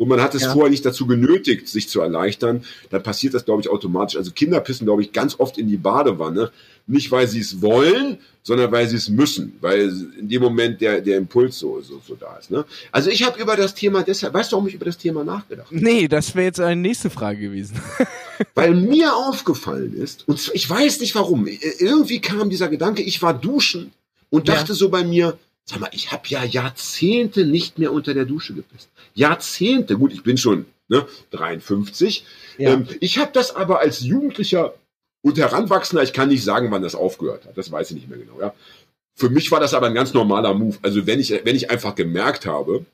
und man hat es Ja. vorher nicht dazu genötigt, sich zu erleichtern, dann passiert das, glaube ich, automatisch. Also Kinder pissen, glaube ich, ganz oft in die Badewanne. Nicht, weil sie es wollen, sondern weil sie es müssen, weil in dem Moment der, der Impuls so, so, so da ist. Ne? Also ich habe über das Thema deshalb, weißt du, warum ich über das Thema nachgedacht habe? Nee, das wäre jetzt eine nächste Frage gewesen. [laughs] Weil mir aufgefallen ist, und ich weiß nicht warum, äh, irgendwie kam dieser Gedanke, ich war duschen und Ja. dachte so bei mir, sag mal, ich habe ja Jahrzehnte nicht mehr unter der Dusche gepisst. Jahrzehnte, gut, ich bin schon ne, 53. Ja. Ähm, ich habe das aber als Jugendlicher und Heranwachsender, ich kann nicht sagen, wann das aufgehört hat, das weiß ich nicht mehr genau. Ja. Für mich war das aber ein ganz normaler Move. Also wenn ich, wenn ich einfach gemerkt habe,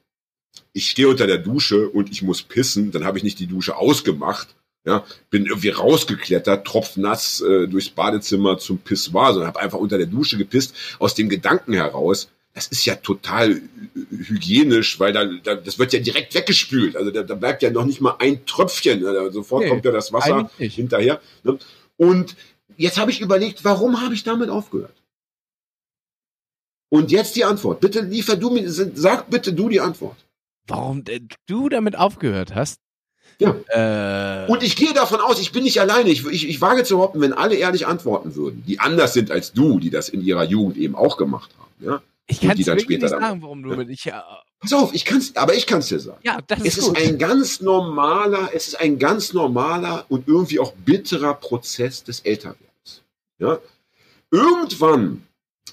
ich stehe unter der Dusche und ich muss pissen, dann habe ich nicht die Dusche ausgemacht, ja, bin irgendwie rausgeklettert, tropfnass äh, durchs Badezimmer zum Pissoir, sondern habe einfach unter der Dusche gepisst, aus dem Gedanken heraus, das ist ja total hygienisch, weil da, da das wird ja direkt weggespült. Also da, da bleibt ja noch nicht mal ein Tröpfchen. Ne? Sofort Nee, kommt ja das Wasser hinterher. Ne? Und jetzt habe ich überlegt, warum habe ich damit aufgehört? Und jetzt die Antwort. Bitte liefer du mir, sag bitte du die Antwort. Warum denn du damit aufgehört hast? Ja. Äh, Und ich gehe davon aus, ich bin nicht alleine. Ich, ich, ich wage zu behaupten, wenn alle ehrlich antworten würden, die anders sind als du, die das in ihrer Jugend eben auch gemacht haben. Ja? Ich kann es dann wirklich nicht sagen, warum du mit. Ich, äh, Pass auf, ich kann's, aber ich kann es dir sagen. ja, das Es ist ist gut. ein ganz normaler, es ist ein ganz normaler und irgendwie auch bitterer Prozess des Älterwerdens. Ja? Irgendwann,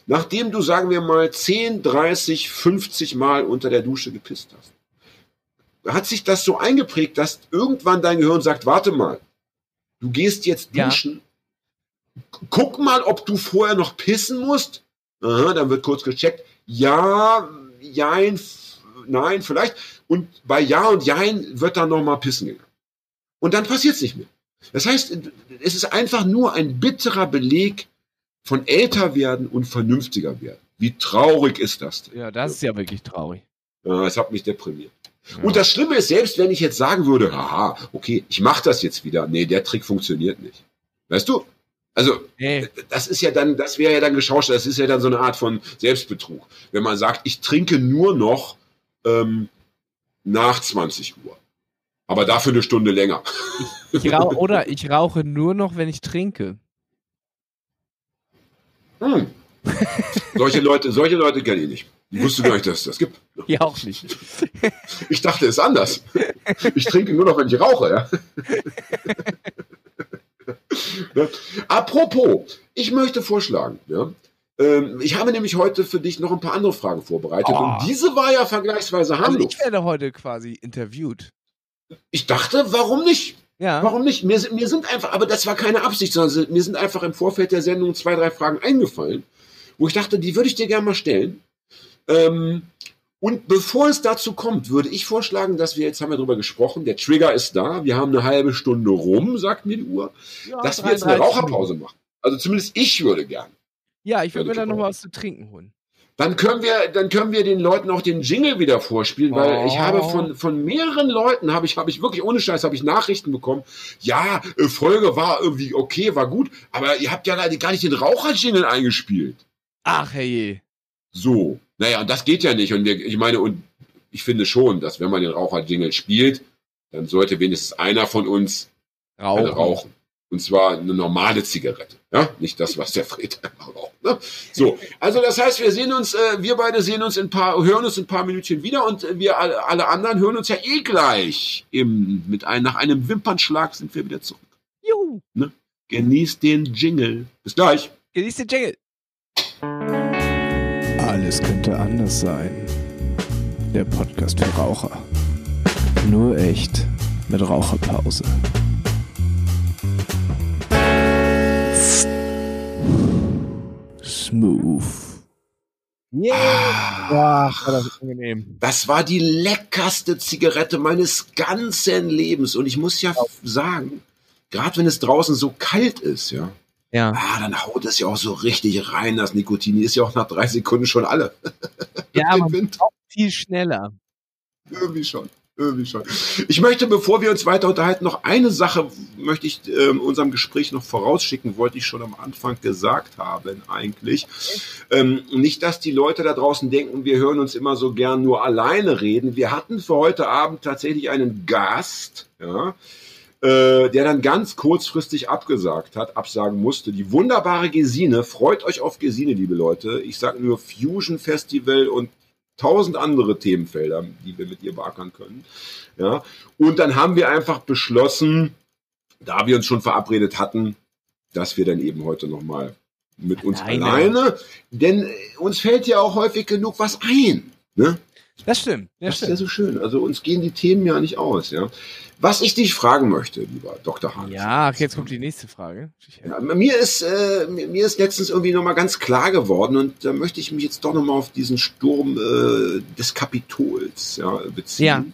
nachdem du, sagen wir mal, 10, 30, 50 Mal unter der Dusche gepisst hast, hat sich das so eingeprägt, dass irgendwann dein Gehirn sagt, warte mal, du gehst jetzt Ja. duschen, guck mal, ob du vorher noch pissen musst. Aha, dann wird kurz gecheckt. Ja, jein, nein, vielleicht. Und bei Ja und Jein wird dann nochmal pissen gegangen. Und dann passiert es nicht mehr. Das heißt, es ist einfach nur ein bitterer Beleg von älter werden und vernünftiger werden. Wie traurig ist das denn? ja, das ist ja wirklich traurig. Ja, es hat mich deprimiert. Ja. Und das Schlimme ist, selbst wenn ich jetzt sagen würde, haha, okay, ich mache das jetzt wieder. Nee, der Trick funktioniert nicht. Weißt du? Also, Nee, das ist ja dann, das wäre ja dann geschauscht, das ist ja dann so eine Art von Selbstbetrug. Wenn man sagt, ich trinke nur noch ähm, nach 20 Uhr. Aber dafür eine Stunde länger. ich rauche, oder ich rauche nur noch, wenn ich trinke. Hm. solche Leute, solche Leute kenne ich nicht. Ich wusste gar nicht, dass es das gibt. [laughs] Ja, auch nicht. Ich dachte, es ist anders. Ich trinke nur noch, wenn ich rauche, ja. [laughs] Ne? Apropos, ich möchte vorschlagen, ja. Ähm, Ich habe nämlich heute für dich noch ein paar andere Fragen vorbereitet. Oh. Und diese war ja vergleichsweise Also harmlos. ich werde heute quasi interviewt. Ich dachte, warum nicht? Ja. Warum nicht? Mir, sind- mir sind einfach, aber das war keine Absicht, sondern mir sind einfach im Vorfeld der Sendung zwei, drei Fragen eingefallen, wo ich dachte, die würde ich dir gerne mal stellen. Ähm, und bevor es dazu kommt, würde ich vorschlagen, dass wir, jetzt haben wir drüber gesprochen, der Trigger ist da, wir haben eine halbe Stunde rum, sagt mir die Uhr, Ja, dass wir jetzt eine 33 Raucherpause machen. Also zumindest ich würde gern. Ja, ich würde mir dann noch was zu trinken holen. Dann können wir, dann können wir den Leuten auch den Jingle wieder vorspielen, weil Oh. ich habe von, von mehreren Leuten, habe ich, habe ich wirklich ohne Scheiß, habe ich Nachrichten bekommen. Ja, äh, Folge war irgendwie okay, war gut, aber ihr habt ja gar nicht den Raucher-Jingle eingespielt. Ach, herrje. So. Naja, und das geht ja nicht. Und wir, ich meine, und ich finde schon, dass wenn man den Raucher-Jingle spielt, dann sollte wenigstens einer von uns Rauchen. rauchen. Und zwar eine normale Zigarette. Ja, nicht das, was der Fred [laughs] immer raucht. Ne? So, also das heißt, wir sehen uns, äh, wir beide sehen uns in paar, hören uns in ein paar Minütchen wieder und äh, wir alle, alle anderen hören uns ja eh gleich. Im, mit ein, nach einem Wimpernschlag sind wir wieder zurück. Juhu. Genießt den Jingle. Bis gleich. Genießt den Jingle. Alles könnte anders sein. Der Podcast für Raucher. Nur echt mit Raucherpause. Smooth. Yeah. Ach, war das angenehm. Das war die leckerste Zigarette meines ganzen Lebens. Und ich muss ja sagen, gerade wenn es draußen so kalt ist, ja, Ja. ah, dann haut es ja auch so richtig rein. Das Nikotin ist ja auch nach drei Sekunden schon alle. [laughs] Ja, Winter. viel schneller. Irgendwie schon. Irgendwie schon. Ich möchte, bevor wir uns weiter unterhalten, noch eine Sache möchte ich ähm, unserem Gespräch noch vorausschicken, wollte ich schon am Anfang gesagt haben eigentlich. Ähm, nicht, dass die Leute da draußen denken, wir hören uns immer so gern nur alleine reden. Wir hatten für heute Abend tatsächlich einen Gast, ja, äh, der dann ganz kurzfristig abgesagt hat, absagen musste. Die wunderbare Gesine. Freut euch auf Gesine, liebe Leute. Ich sage nur Fusion Festival und tausend andere Themenfelder, die wir mit ihr beackern können. Ja. Und dann haben wir einfach beschlossen, da wir uns schon verabredet hatten, dass wir dann eben heute nochmal mit uns Alleine. alleine, denn uns fällt ja auch häufig genug was ein. Ne? Das stimmt. Ja, Das ist ja so schön. Also uns gehen die Themen ja nicht aus. Ja? Was ich dich fragen möchte, lieber Dr. Hahn. Ja, jetzt kommt die nächste Frage. Ja, mir ist äh, mir ist letztens irgendwie noch mal ganz klar geworden und da möchte ich mich jetzt doch noch mal auf diesen Sturm äh, des Kapitols ja, beziehen. Ja.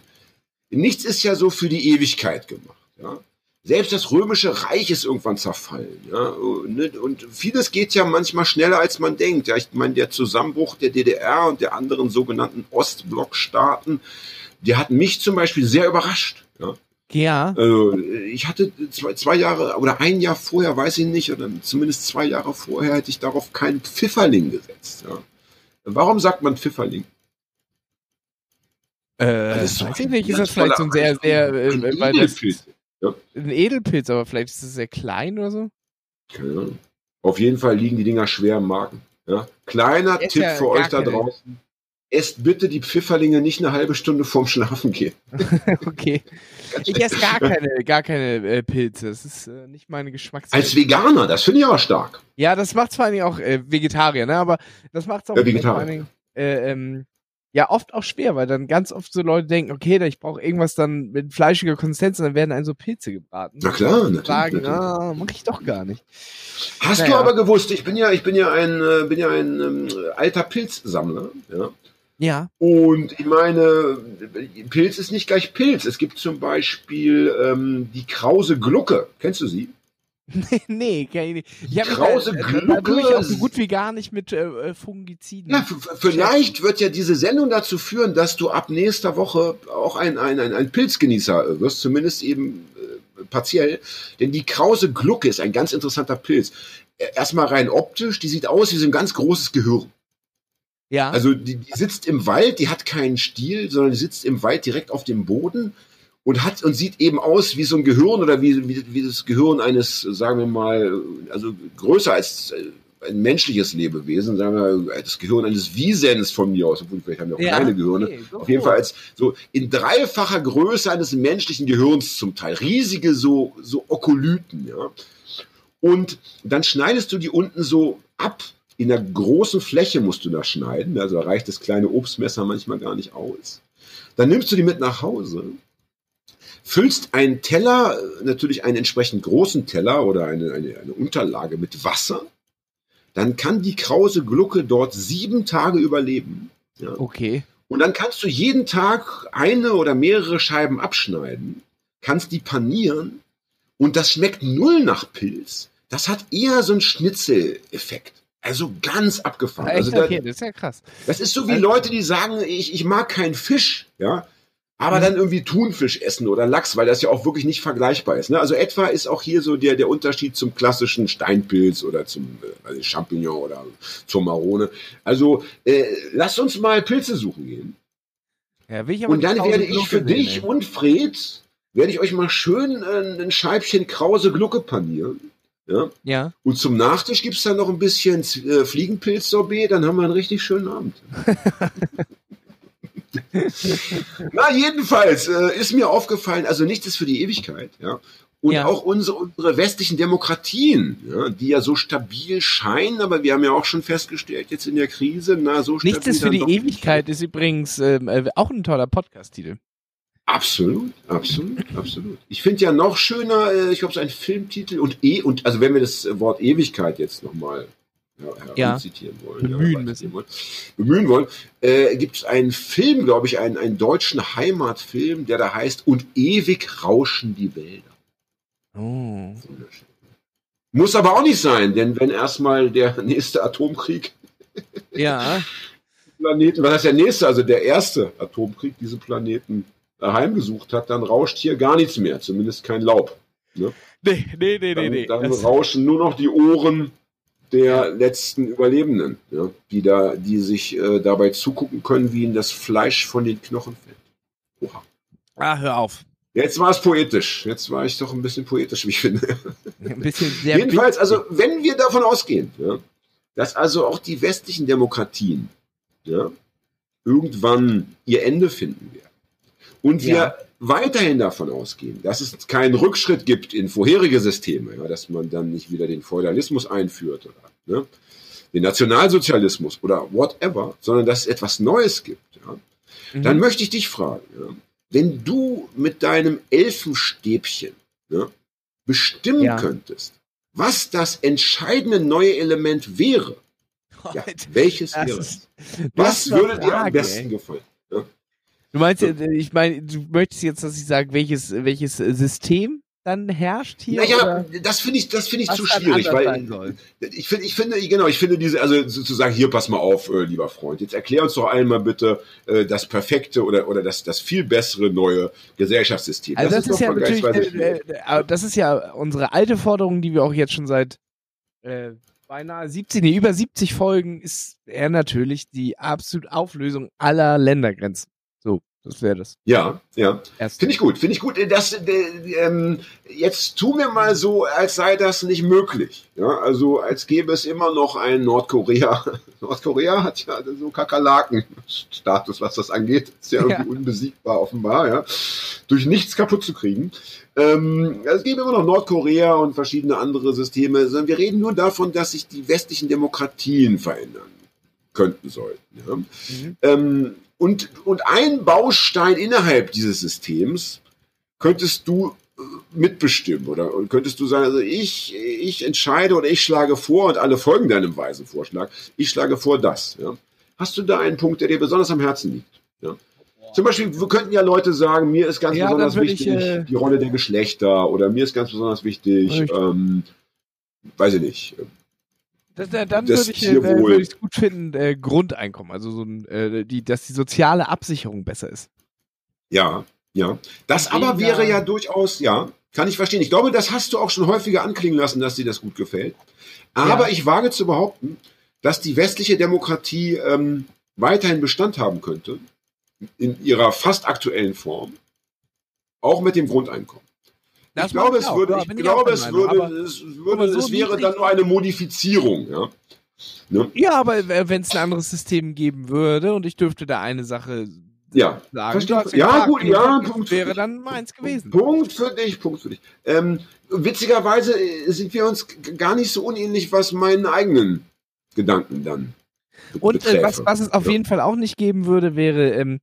Nichts ist ja so für die Ewigkeit gemacht. Ja. Selbst das römische Reich ist irgendwann zerfallen. Ja. Und und vieles geht ja manchmal schneller, als man denkt. Ja. Ich meine, der Zusammenbruch der DDR und der anderen sogenannten Ostblockstaaten, der hat mich zum Beispiel sehr überrascht. Ja. Ja. Also, ich hatte zwei, zwei Jahre oder ein Jahr vorher, weiß ich nicht, oder zumindest zwei Jahre vorher hätte ich darauf keinen Pfifferling gesetzt. Ja. Warum sagt man Pfifferling? Äh, Das ist so weiß ich nicht, ist das vielleicht so ein sehr, sehr, äh, weil das Edelpilz. ein Edelpilz, aber vielleicht ist es sehr klein oder so. Keine Ahnung. Auf jeden Fall liegen die Dinger schwer im Magen. Ja. Kleiner Tipp ja für euch da draußen. Esst bitte die Pfifferlinge nicht eine halbe Stunde vorm Schlafen gehen. [laughs] [laughs] okay. Ich esse gar keine, gar keine äh, Pilze. Das ist äh, nicht meine Geschmacksrichtung. Als Veganer, das finde ich aber stark. Ja, das macht vor allen Dingen auch äh, Vegetarier, ne? Aber das macht auch Ja, Vegetarier. vor allen Dingen, äh, ähm, ja oft auch schwer, weil dann ganz oft so Leute denken, okay, ich brauche irgendwas dann mit fleischiger Konsistenz und dann werden einem so Pilze gebraten. Na klar, natürlich. Sagen, natürlich. ah, mach ich doch gar nicht. Hast Naja. du aber gewusst, ich bin ja, ich bin ja ein, äh, bin ja ein ähm, alter Pilzsammler. Ja. Ja. Und ich meine, Pilz ist nicht gleich Pilz. Es gibt zum Beispiel ähm, die Krause Glucke. Kennst du sie? Nee, nee, kann ich nicht. Ich habe Krause mich tue ich Glucke. auch so gut wie gar nicht mit äh, äh, Fungiziden. Na, vielleicht wird ja diese Sendung dazu führen, dass du ab nächster Woche auch ein, ein, ein, ein Pilzgenießer wirst, zumindest eben äh, partiell. Denn die Krause Glucke ist ein ganz interessanter Pilz. Äh, Erstmal rein optisch, die sieht aus wie so ein ganz großes Gehirn. ja. Also die, die sitzt im Wald, die hat keinen Stiel, sondern die sitzt im Wald direkt auf dem Boden und hat und sieht eben aus wie so ein Gehirn oder wie, wie, wie das Gehirn eines, sagen wir mal, also größer als äh, ein menschliches Lebewesen, sagen wir das Gehirn eines Wiesens von mir aus, obwohl vielleicht haben wir auch Ja, kleine Gehirne. okay, so Auf jeden. Fall als so in dreifacher Größe eines menschlichen Gehirns zum Teil. Riesige so, so Okolyten, ja. Und dann schneidest du die unten so ab. In einer großen Fläche musst du das schneiden. Also da reicht das kleine Obstmesser manchmal gar nicht aus. Dann nimmst du die mit nach Hause, füllst einen Teller, natürlich einen entsprechend großen Teller oder eine, eine, eine Unterlage mit Wasser. Dann kann die krause Glucke dort sieben Tage überleben. Ja. okay. Und dann kannst du jeden Tag eine oder mehrere Scheiben abschneiden, kannst die panieren und das schmeckt null nach Pilz. Das hat eher so einen Schnitzeleffekt. Also ganz abgefahren. Also da, okay, das ist ja krass. das ist so wie Also- Leute, die sagen, ich, ich mag keinen Fisch, ja, aber dann irgendwie Thunfisch essen oder Lachs, weil das ja auch wirklich nicht vergleichbar ist. Ne? Also etwa ist auch hier so der, der Unterschied zum klassischen Steinpilz oder zum äh, also Champignon oder zur Marone. Also äh, lasst uns mal Pilze suchen gehen. Ja, will ich aber Und dann werde ich für sehen, dich ey. und Fred, werde ich euch mal schön äh, ein Scheibchen krause Glucke panieren. Ja? Ja. Und zum Nachtisch gibt's dann noch ein bisschen äh, Fliegenpilz-Sorbet, dann haben wir einen richtig schönen Abend. [laughs] [laughs] Na, jedenfalls äh, ist mir aufgefallen, also nichts ist für die Ewigkeit, ja. Und Ja. auch unsere, unsere westlichen Demokratien, ja, die ja so stabil scheinen, aber wir haben ja auch schon festgestellt, jetzt in der Krise, na, so stabil Nichts ist für die. Ewigkeit ist übrigens ähm, äh, auch ein toller Podcast-Titel. Absolut, absolut, absolut. Ich finde ja noch schöner, äh, ich glaube, es ist ein Filmtitel und eh, und also wenn wir das Wort Ewigkeit jetzt nochmal ja, heranzitieren wollen, Bemühen müssen. wollen, bemühen wollen, äh, gibt es einen Film, glaube ich, einen, einen deutschen Heimatfilm, der da heißt Und ewig rauschen die Wälder. Oh. Muss aber auch nicht sein, denn wenn erstmal der [laughs] nächste Atomkrieg [laughs] Ja. Planeten, was heißt der nächste, also der erste Atomkrieg, diese Planeten heimgesucht hat, dann rauscht hier gar nichts mehr, zumindest kein Laub. Nee, nee, nee, nee, Dann, nee. dann Das, rauschen nur noch die Ohren der letzten Überlebenden, ja, die da, die sich äh, dabei zugucken können, wie ihnen das Fleisch von den Knochen fällt. Oha. ah, hör auf. Jetzt war es poetisch. Jetzt war ich doch ein bisschen poetisch, wie ich finde. [laughs] Ein bisschen sehr Jedenfalls, also wenn wir davon ausgehen, ja, dass also auch die westlichen Demokratien ja, irgendwann ihr Ende finden werden und wir Ja. weiterhin davon ausgehen, dass es keinen Rückschritt gibt in vorherige Systeme, ja, dass man dann nicht wieder den Feudalismus einführt oder ne, den Nationalsozialismus oder whatever, sondern dass es etwas Neues gibt, ja, Mhm. dann möchte ich dich fragen, wenn du mit deinem Elfenstäbchen ja, bestimmen könntest, was das entscheidende neue Element wäre, [laughs] welches wäre es? Was würde dir am besten gefallen? Du meinst, ja, ich meine, du möchtest jetzt, dass ich sage, welches, welches System dann herrscht hier? Naja, oder das finde ich, das finde ich was zu schwierig, weil ich finde, ich finde, genau, ich finde diese, also sozusagen, hier, pass mal auf, äh, lieber Freund, jetzt erklär uns doch einmal bitte äh, das perfekte oder, oder das, das viel bessere neue Gesellschaftssystem. Also das, ist, doch ja natürlich, äh, äh, äh, das ist ja unsere alte Forderung, die wir auch jetzt schon seit äh, beinahe 70, nee, über 70 Folgen ist er natürlich die absolute Auflösung aller Ländergrenzen. Das wäre das Ja, ja. Finde ich gut, finde ich gut. Das, äh, ähm, jetzt tu mir mal so, als sei das nicht möglich. Ja, also als gäbe es immer noch ein Nordkorea. [laughs] Nordkorea hat ja so Kakerlaken-Status, was das angeht. Ist ja irgendwie unbesiegbar offenbar, ja. Durch nichts kaputt zu kriegen. Ähm, es gäbe immer noch Nordkorea und verschiedene andere Systeme. sondern Wir reden nur davon, dass sich die westlichen Demokratien verändern könnten sollten. Ja. Mhm. Ähm, und, und ein Baustein innerhalb dieses Systems könntest du äh, mitbestimmen oder könntest du sagen, also ich, ich entscheide oder ich schlage vor und alle folgen deinem weisen Vorschlag, ich schlage vor das. Ja. Hast du da einen Punkt, der dir besonders am Herzen liegt? Ja. Zum Beispiel, wir könnten ja Leute sagen, mir ist ganz Ja, besonders würd ich, wichtig äh, die Rolle der Geschlechter oder mir ist ganz besonders wichtig, ähm, weiß ich nicht, Das, äh, dann würde ich es würd gut finden, äh, Grundeinkommen, also so ein, äh, die, dass die soziale Absicherung besser ist. Ja, ja. Das Weniger- aber wäre ja durchaus, ja, kann ich verstehen. Ich glaube, das hast du auch schon häufiger anklingen lassen, dass dir das gut gefällt. Aber Ja. ich wage zu behaupten, dass die westliche Demokratie ähm, weiterhin Bestand haben könnte, in ihrer fast aktuellen Form, auch mit dem Grundeinkommen. Das ich glaube, es würde, ich glaube, es würde, es würde, so es wäre dann nur eine Modifizierung, ja. Ne? Ja, aber wenn es ein anderes System geben würde und ich dürfte da eine Sache Ja, sagen, verstehe. Ja, gut, ja, das Punkt. wäre dann meins gewesen. Punkt für dich, Punkt für dich. Ähm, witzigerweise äh, sind wir uns gar nicht so unähnlich, was meinen eigenen Gedanken dann Und äh, was, was es auf Ja. jeden Fall auch nicht geben würde, wäre ähm,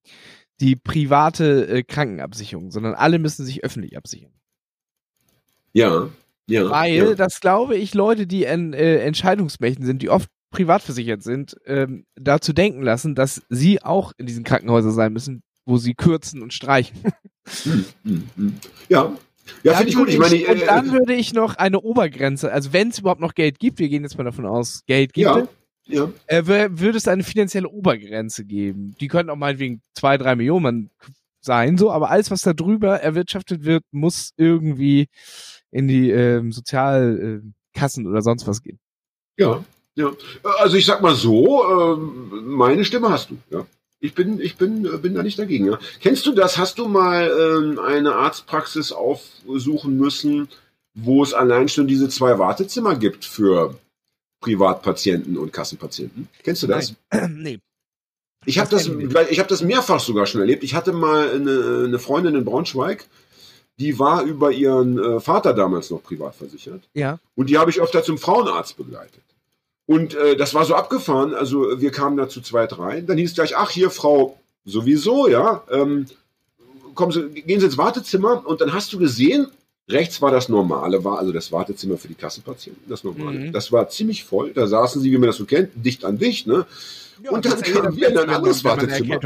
die private äh, Krankenabsicherung, sondern alle müssen sich öffentlich absichern. Ja, ja. Weil, ja. das glaube ich, Leute, die in äh, Entscheidungsmächten sind, die oft privat versichert sind, ähm, dazu denken lassen, dass sie auch in diesen Krankenhäusern sein müssen, wo sie kürzen und streichen. [laughs] Hm, hm, hm. ja, Ja, finde ich gut. Ich meine, und äh, dann würde ich noch eine Obergrenze, also wenn es überhaupt noch Geld gibt, wir gehen jetzt mal davon aus, Geld gibt ja, es, ja. äh, wür- würde es eine finanzielle Obergrenze geben. Die könnten auch meinetwegen zwei, drei Millionen sein, so, aber alles, was da drüber erwirtschaftet wird, muss irgendwie in die ähm, Sozialkassen oder sonst was gehen. Ja, ja. Also ich sag mal so, ähm, meine Stimme hast du, ja. Ich bin, ich bin, äh, bin da nicht dagegen, ja. Kennst du das? Hast du mal ähm, eine Arztpraxis aufsuchen müssen, wo es allein schon diese zwei Wartezimmer gibt für Privatpatienten und Kassenpatienten? Kennst du das? [clears throat] nee. Ich habe Das ich habe das mehrfach sogar schon erlebt. Ich hatte mal eine, eine Freundin in Braunschweig, die war über ihren äh, Vater damals noch privat versichert. Ja. Und die habe ich öfter zum Frauenarzt begleitet. Und äh, das war so abgefahren. Also wir kamen da zu zweit rein. Dann hieß gleich, ach hier, Frau, sowieso, ja. Ähm, kommen Sie, gehen Sie ins Wartezimmer. Und dann hast du gesehen, rechts war das Normale, war also das Wartezimmer für die Kassenpatienten, das Normale. Mhm. Das war ziemlich voll. Da saßen sie, wie man das so kennt, dicht an dicht, ne? Und dann kamen wir in ein anderes Wartezimmer.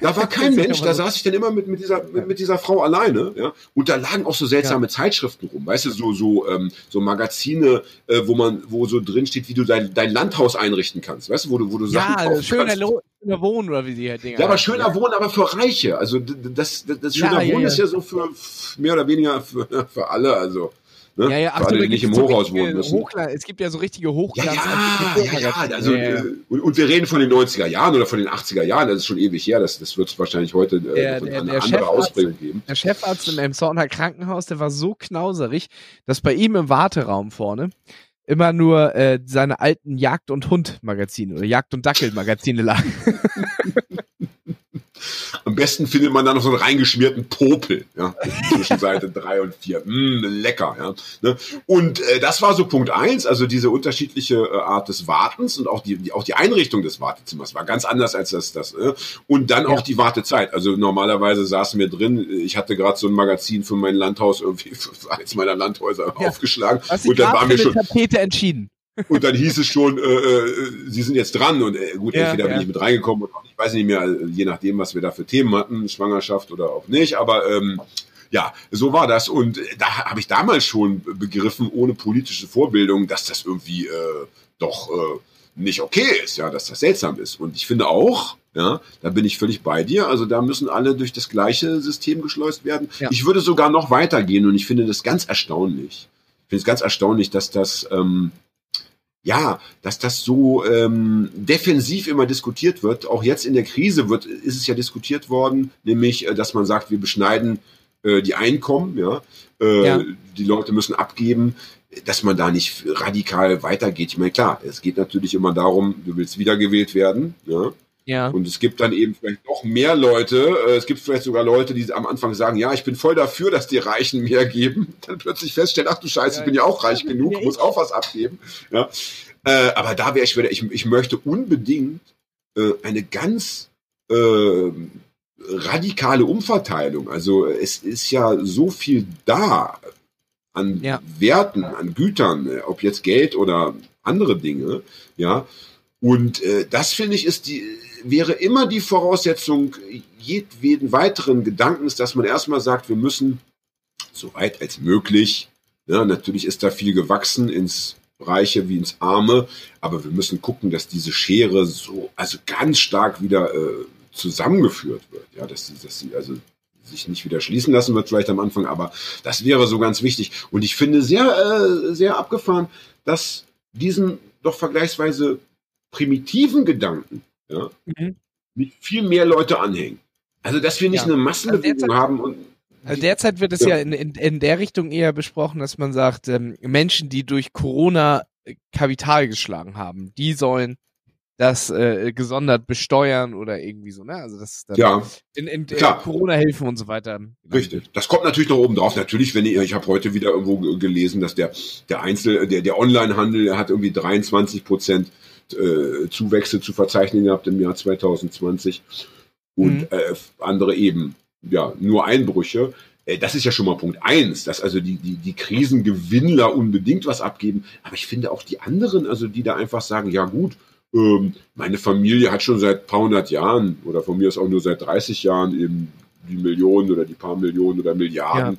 Da war [laughs] kein Mensch, da saß ich dann immer mit, mit, dieser, mit, mit dieser Frau alleine, ja. Und da lagen auch so seltsame Zeitschriften rum, weißt du, so, so, ähm, so Magazine, äh, wo man, wo so drin steht, wie du dein, dein Landhaus einrichten kannst, weißt du, wo du, wo du Sachen Ja, kaufen schöner, kannst. Lo- schöner Wohnen oder wie die halt Dinger Ja, aber schöner ne? Wohnen, aber für Reiche. Also das, das, das Ja, schöner ja, Wohnen ja. ist ja so für mehr oder weniger für, [laughs] für alle, also. Ne? Ja, ja, die nicht im so Hochhaus richtige wohnen müssen. Hochglan- es gibt ja so richtige Ja, Hochglanz. ja, ja, ja, also, Ja, ja. äh, Und, und wir reden von den 90er Jahren oder von den 80er Jahren, das ist schon ewig her, das, das wird es wahrscheinlich heute äh, Der- der- eine der andere Chefarzt- Ausprägung geben. Der Chefarzt im Emshorner Krankenhaus, der war so knauserig, dass bei ihm im Warteraum vorne immer nur äh, seine alten Jagd- und Hund-Magazine oder Jagd- und Dackel-Magazine lagen. [laughs] Am besten findet man da noch so einen reingeschmierten Popel, ja, zwischen Seite 3 [laughs] und 4. Mm, lecker, ja. Ne? Und äh, das war so Punkt eins, also diese unterschiedliche äh, Art des Wartens und auch die, die, auch die Einrichtung des Wartezimmers war ganz anders als das. das äh? Und dann auch die Wartezeit. Also normalerweise saßen wir drin, ich hatte gerade so ein Magazin für mein Landhaus irgendwie [laughs] für eins meiner Landhäuser Ja. aufgeschlagen. Was Und dann waren wir schon, Tapete entschieden. Und dann hieß es schon, äh, äh, sie sind jetzt dran und äh, gut, Ja, entweder bin ja. ich mit reingekommen oder auch nicht, ich weiß nicht mehr, je nachdem, was wir da für Themen hatten, Schwangerschaft oder auch nicht, aber ähm, ja, so war das und da habe ich damals schon begriffen, ohne politische Vorbildung, dass das irgendwie äh, doch äh, nicht okay ist, ja, dass das seltsam ist und ich finde auch, ja, da bin ich völlig bei dir. Also da müssen alle durch das gleiche System geschleust werden. Ja. Ich würde sogar noch weitergehen und ich finde das ganz erstaunlich. Ich finde es ganz erstaunlich, dass das ähm, ja, dass das so ähm, defensiv immer diskutiert wird. Auch jetzt in der Krise wird, ist es ja diskutiert worden, nämlich, äh, dass man sagt, wir beschneiden äh, die Einkommen, ja, äh, Ja. die Leute müssen abgeben, dass man da nicht radikal weitergeht. Ich meine, klar, es geht natürlich immer darum, du willst wiedergewählt werden, ja. Ja. Und es gibt dann eben vielleicht noch mehr Leute, äh, es gibt vielleicht sogar Leute, die am Anfang sagen, ja, ich bin voll dafür, dass die Reichen mehr geben, [laughs] dann plötzlich feststellen, ach du Scheiße, ich bin ja auch reich genug, muss auch was abgeben. Ja. Äh, aber da wäre ich wieder, ich, ich möchte unbedingt äh, eine ganz äh, radikale Umverteilung. Also es ist ja so viel da an Ja. Werten, an Gütern, ob jetzt Geld oder andere Dinge, ja. Und äh, das finde ich ist die wäre immer die Voraussetzung jedweden weiteren Gedankens, dass man erstmal sagt, wir müssen so weit als möglich. Ja, natürlich ist da viel gewachsen ins Reiche wie ins Arme, aber wir müssen gucken, dass diese Schere so also ganz stark wieder äh, zusammengeführt wird. Ja, dass sie, dass sie also sich nicht wieder schließen lassen wird vielleicht am Anfang, aber das wäre so ganz wichtig. Und ich finde sehr, äh, sehr abgefahren, dass diesen doch vergleichsweise primitiven Gedanken ja, Mhm. viel mehr Leute anhängen. Also, dass wir nicht Ja. eine Massenbewegung Also haben und Also derzeit wird es Ja. ja, in, in, in der Richtung eher besprochen, dass man sagt, ähm, Menschen, die durch Corona äh, Kapital geschlagen haben, die sollen das äh, gesondert besteuern oder irgendwie so, ne? Also das dann ja, in, in äh, klar. Corona-Hilfen und so weiter. Richtig. Das kommt natürlich noch oben drauf. Natürlich, wenn ich, ich habe heute wieder irgendwo ge- gelesen, dass der der Einzel, der der Onlinehandel hat irgendwie 23 Prozent äh, Zuwächse zu verzeichnen gehabt im Jahr 2020 und Mhm. äh, andere eben ja nur Einbrüche. Äh, Das ist ja schon mal Punkt eins, dass also die, die, die Krisengewinnler unbedingt was abgeben. Aber ich finde auch die anderen, also die da einfach sagen, ja gut, ähm, meine Familie hat schon seit paar hundert Jahren oder von mir ist auch nur seit 30 Jahren eben die Millionen oder die paar Millionen oder Milliarden Äh,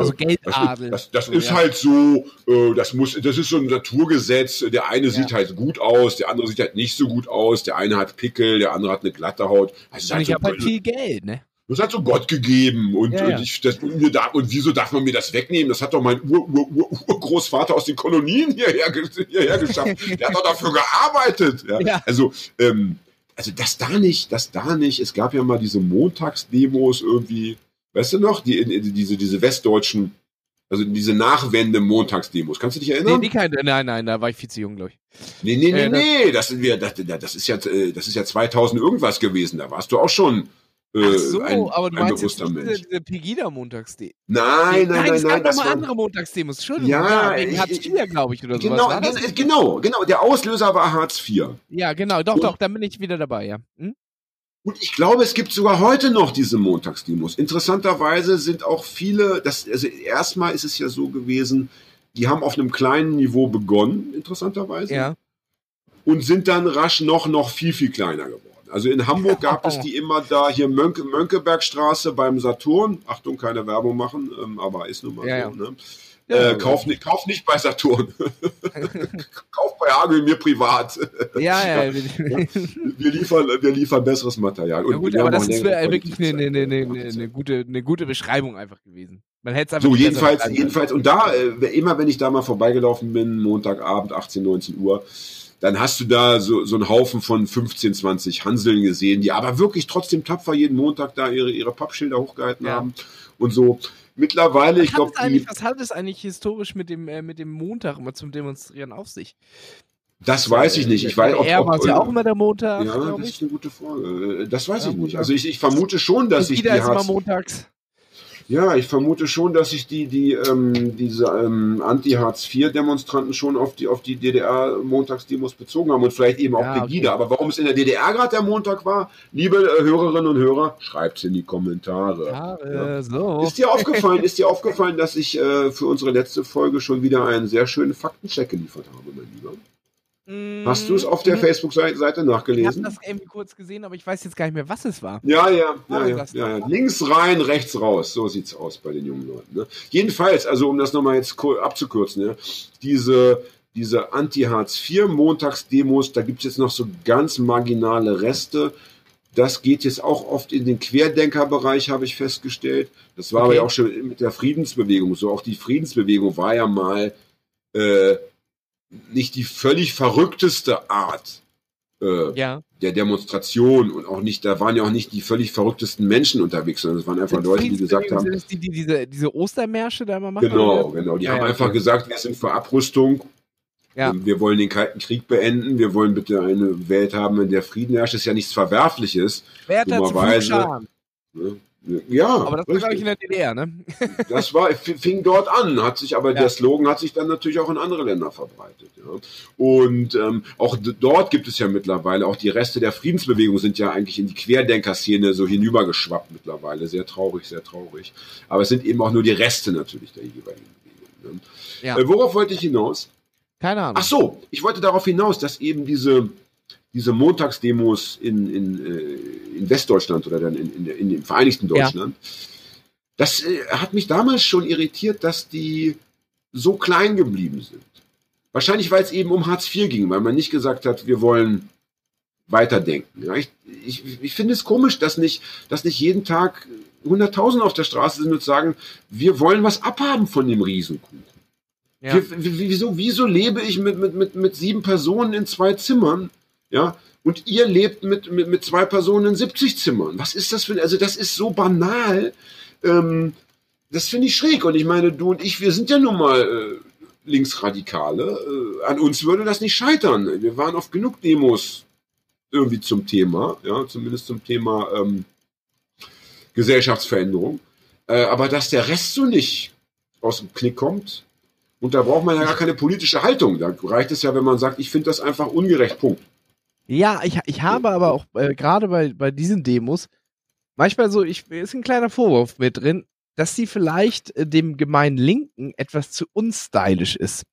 Also Geldadel. Das, das So, ist ja. halt so, äh, das muss, das ist so ein Naturgesetz. Der eine sieht Ja. halt gut aus, der andere sieht halt nicht so gut aus. Der eine hat Pickel, der andere hat eine glatte Haut. Also ist Und halt ich so, habe halt viel Geld, ne? das hat so Gott gegeben und, Ja, ja. und, ich, das, und, darf, und wieso darf man mir das wegnehmen? Das hat doch mein Ur, Ur, Ur, Urgroßvater aus den Kolonien hierher, hierher geschafft. [laughs] Der hat doch dafür gearbeitet. Ja. Also, ähm, also das da nicht, das da nicht. Es gab ja mal diese Montagsdemos irgendwie, weißt du noch, die, die, diese, diese westdeutschen, also diese Nachwende-Montagsdemos. Kannst du dich Nee, erinnern? die keine, nein, nein, da war ich viel zu jung, glaube ich. Nee, nee, nee, Äh, das- nee, das sind wir, das, das ist ja, äh, das ist ja 2000 irgendwas gewesen. Da warst du auch schon äh, Ach so, ein, aber du ein meinst jetzt nicht diese, diese Pegida-Montagsdemos. Nein, nein, nein, es nein, gab das noch mal war, andere Montagsdemos. Entschuldigung, Ja, ich- Hartz IV, glaube ich, oder sowas. genau, war das? gen- genau, genau. Der Auslöser war Hartz IV. Ja, genau, doch, Und- doch, dann bin ich wieder dabei, ja. Hm? Und ich glaube, es gibt sogar heute noch diese Montagsdemos. Interessanterweise sind auch viele, das, also erstmal ist es ja so gewesen, die haben auf einem kleinen Niveau begonnen, interessanterweise, Ja. und sind dann rasch noch, noch viel, viel kleiner geworden. Also in Hamburg gab es [laughs] die immer da, hier Mönke, Mönckebergstraße beim Saturn. Achtung, keine Werbung machen, ähm, aber ist nun mal Ja, so. Ne? Ja, äh, kauf, nicht, kauf nicht bei Saturn. [laughs] kauf bei Hagel mir privat. Ja, ja. Wir liefern, wir liefern besseres Material. Ja, gut, aber das ist wirklich eine, eine, eine, eine, gute, eine gute Beschreibung einfach gewesen. Man hätte es einfach So, jedenfalls, jedenfalls, und da, äh, immer wenn ich da mal vorbeigelaufen bin, Montagabend, 18, 19 Uhr, dann hast du da so, so einen Haufen von 15, 20 Hanseln gesehen, die aber wirklich trotzdem tapfer jeden Montag da ihre, ihre Pappschilder hochgehalten Ja. haben und so. Mittlerweile, ich Was hat, glaube, die, was hat es eigentlich historisch mit dem, äh, mit dem Montag immer zum Demonstrieren auf sich? das weiß ich nicht. Ich weiß, ob, Er war ob, es ja auch immer der Montag, ja, das ich. ist eine gute Frage. Äh, Das weiß Ja, ich nicht. Also ich, ich vermute schon, dass ich die Jeder ist immer Hartz, montags. Ja, ich vermute schon, dass sich die, die, ähm, diese ähm, Anti-Hartz-IV-Demonstranten schon auf die, auf die DDR-Montagsdemos bezogen haben und vielleicht eben auch Ja, okay. Pegida. Aber warum es in der DDR gerade der Montag war, liebe äh, Hörerinnen und Hörer, schreibt's in die Kommentare. Ja, Ja. äh, so. Ist dir aufgefallen, ist dir aufgefallen, dass ich äh, für unsere letzte Folge schon wieder einen sehr schönen Faktencheck geliefert habe, mein Lieber? Hast du es auf der Mhm. Facebook-Seite Ich habe nachgelesen? das irgendwie kurz gesehen, aber ich weiß jetzt gar nicht mehr, was es war. Ja, ja, ja, ja, ja, ja. Links rein, rechts raus. So sieht's aus bei den jungen Leuten. Ne? Jedenfalls, also um das nochmal jetzt abzukürzen, ja, diese, diese Anti-Hartz-IV-Montagsdemos, da gibt's jetzt noch so ganz marginale Reste. Das geht jetzt auch oft in den Querdenkerbereich, habe ich festgestellt. Das war aber Okay. ja auch schon mit der Friedensbewegung so. Auch die Friedensbewegung war ja mal äh, nicht die völlig verrückteste Art. Äh, Ja. der Demonstration und auch nicht, da waren ja auch nicht die völlig verrücktesten Menschen unterwegs, sondern es waren einfach Leute, die gesagt haben, Sind die, die diese, diese Ostermärsche da immer machen? genau, oder? genau, die Ja, haben ja, einfach okay. gesagt, wir sind für Abrüstung, ähm, wir wollen den Kalten Krieg beenden, wir wollen bitte eine Welt haben, in der Frieden herrscht, das ist ja nichts Verwerfliches. Werther zu dummerweise- Flugscharen. Ne? Ja, Aber das war, glaube ich, richtig. in der DDR, ne? [laughs] das war, fing dort an, hat sich aber Ja. der Slogan hat sich dann natürlich auch in andere Länder verbreitet. Ja. Und ähm, auch dort gibt es ja mittlerweile, auch die Reste der Friedensbewegung sind ja eigentlich in die Querdenker-Szene so hinübergeschwappt mittlerweile. Sehr traurig, sehr traurig. Aber es sind eben auch nur die Reste natürlich der jeweiligen Bewegung. Ne? Ja. Äh, worauf wollte ich hinaus? Keine Ahnung. Ach so, ich wollte darauf hinaus, dass eben diese, diese Montagsdemos in, in, äh, in Westdeutschland oder dann in, in, in dem Vereinigten Ja. Deutschland, das äh, hat mich damals schon irritiert, dass die so klein geblieben sind. Wahrscheinlich, weil es eben um Hartz IV ging, weil man nicht gesagt hat, wir wollen weiterdenken. Ja, ich, ich, ich finde es komisch, dass nicht, dass nicht jeden Tag Hunderttausend auf der Straße sind und sagen, wir wollen was abhaben von dem Riesenkuchen. Ja. Wir, wieso, wieso lebe ich mit, mit, mit, mit sieben Personen in zwei Zimmern? Ja, und ihr lebt mit, mit, mit zwei Personen in 70 Zimmern. Was ist das für ein, also das ist so banal. Ähm, das finde ich schräg. Und ich meine, du und ich, wir sind ja nun mal äh, Linksradikale. Äh, an uns würde das nicht scheitern. Wir waren auf genug Demos irgendwie zum Thema, ja, zumindest zum Thema ähm, Gesellschaftsveränderung. Äh, aber dass der Rest so nicht aus dem Knick kommt, und da braucht man ja gar keine politische Haltung. Da reicht es ja, wenn man sagt, ich finde das einfach ungerecht. Punkt. Ja, ich, ich habe aber auch äh, gerade bei, bei diesen Demos manchmal so, ich, ist ein kleiner Vorwurf mit drin, dass sie vielleicht äh, dem gemeinen Linken etwas zu unstylisch ist.